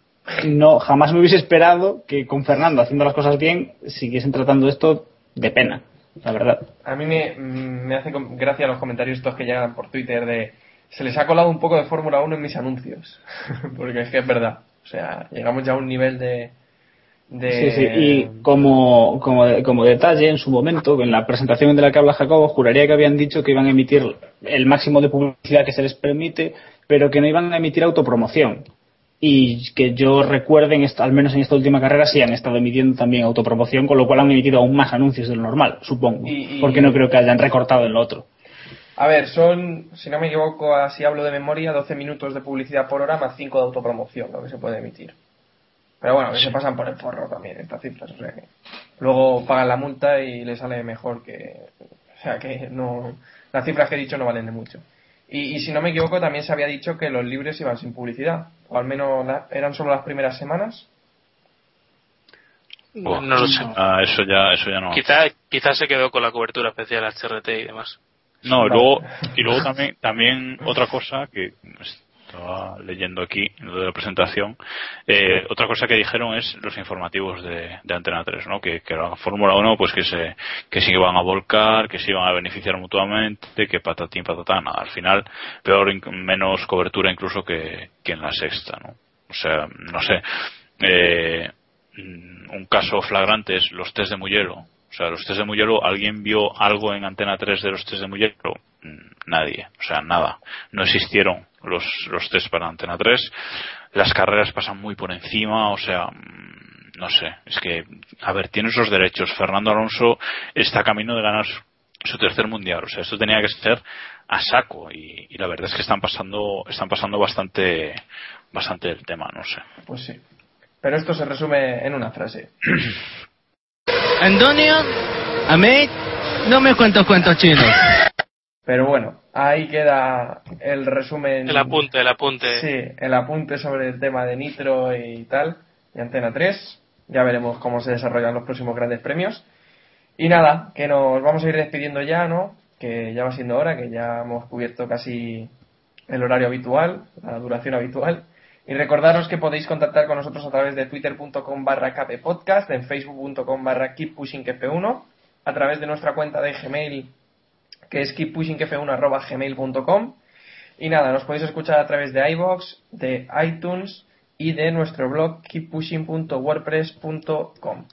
no, jamás me hubiese esperado que con Fernando haciendo las cosas bien siguiesen tratando esto de pena, la verdad. A mí me, me hace gracia los comentarios estos que llegan por Twitter de. Se les ha colado un poco de Fórmula 1 en mis anuncios. Porque es que es verdad. O sea, llegamos ya a un nivel de. De Sí, sí, y como, como, como detalle, en su momento, en la presentación de la que habla Jacobo, juraría que habían dicho que iban a emitir el máximo de publicidad que se les permite, pero que no iban a emitir autopromoción. Y que yo recuerde, en esta- al menos en esta última carrera, sí han estado emitiendo también autopromoción, con lo cual han emitido aún más anuncios de lo normal, supongo. Y- y- Porque no creo que hayan recortado en lo otro. A ver, son, si no me equivoco, así hablo de memoria, 12 minutos de publicidad por hora más 5 de autopromoción, lo que se puede emitir. Pero bueno, que se pasan por el forro también estas cifras, o sea que luego pagan la multa y le sale mejor que... O sea que no... Las cifras que he dicho no valen de mucho. Y, y si no me equivoco, también se había dicho que los libres iban sin publicidad, o al menos la- eran solo las primeras semanas. No lo sé. Ah, eso ya, eso ya no. Quizá, quizá se quedó con la cobertura especial HRT y demás. No, y luego, y luego también, también otra cosa que estaba leyendo aquí, en lo de la presentación, eh, otra cosa que dijeron es los informativos de, de Antena 3, ¿no? Que, que la Fórmula 1, pues que se, que se iban a volcar, que se iban a beneficiar mutuamente, que patatín, patatán, nada. Al final, peor, menos cobertura incluso que, que en la sexta, ¿no? O sea, no sé, eh, mm, un caso flagrante es los test de Mugello. O sea, los test de Mugello, ¿alguien vio algo en Antena 3 de los test de Mugello? Mm, Nadie. O sea, nada. No existieron los, los test para Antena 3. Las carreras pasan muy por encima, o sea, mm, no sé. Es que, a ver, tiene esos derechos. Fernando Alonso está camino de ganar su, su tercer mundial. O sea, esto tenía que ser a saco. Y, y la verdad es que están pasando, están pasando bastante, bastante el tema, no sé. Pues sí. Pero esto se resume en una frase. Antonio, a mí no me cuento cuentos chinos. Pero bueno, ahí queda el resumen. El apunte, el apunte. Sí, el apunte sobre el tema de Nitro y tal, y Antena 3. Ya veremos cómo se desarrollan los próximos grandes premios. Y nada, que nos vamos a ir despidiendo ya, ¿no? Que ya va siendo hora, que ya hemos cubierto casi el horario habitual, la duración habitual. Y recordaros que podéis contactar con nosotros a través de twitter.com barra podcast, en facebook.com barra keeppushingf1, a través de nuestra cuenta de Gmail, que es keeppushingf1 Y nada, nos podéis escuchar a través de iVoox, de iTunes y de nuestro blog keeppushing.wordpress.com.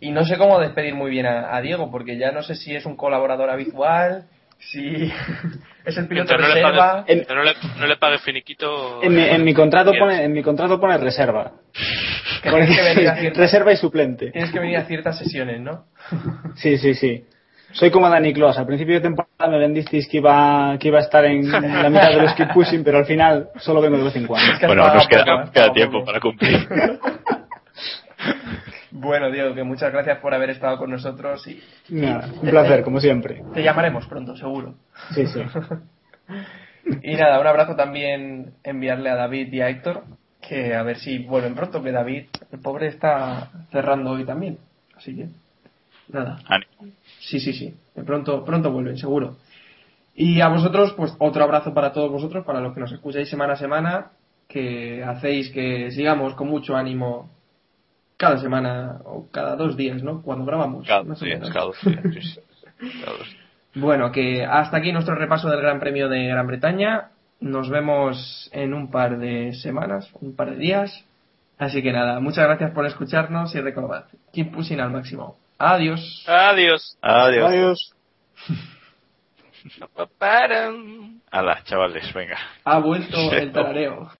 Y no sé cómo despedir muy bien a Diego, porque ya no sé si es un colaborador habitual, si es el piloto Mientras no le reserva. pague, mientras no le, no le pague finiquito. En mi, en mi contrato quieres. pone, en mi contrato pone reserva. Que Pone tienes que venir a ciertas- reserva y suplente. Tienes que venir a ciertas sesiones, ¿no? Sí, sí, sí. Soy como Dani Clos. Al principio de temporada me vendisteis que iba, que iba a estar en la mitad de los keep pushing, pero al final solo vengo de vez en cuando. que Bueno, nos queda, poco, queda tiempo poco. para cumplir. Bueno, Diego, que muchas gracias por haber estado con nosotros y Nada, un placer, como siempre. te llamaremos pronto, seguro. Sí, sí. Y nada, un abrazo también enviarle a David y a Héctor, que a ver si vuelven pronto, que David, el pobre, está cerrando hoy también. Así que, nada. Ánimo. Sí, sí, sí. De pronto, pronto vuelven, seguro. Y a vosotros, pues otro abrazo para todos vosotros, para los que nos escucháis semana a semana, que hacéis que sigamos con mucho ánimo cada semana o cada dos días, ¿no? Cuando grabamos. Cada más o dos días, menos. cada dos días, sí, sí. Cada dos días. Bueno, que hasta aquí nuestro repaso del Gran Premio de Gran Bretaña. Nos vemos en un par de semanas, un par de días. Así que nada, muchas gracias por escucharnos y recordad, keep pushing al máximo. Adiós. Adiós. Adiós. Adiós. Hala, chavales, venga. Ha vuelto el tarareo.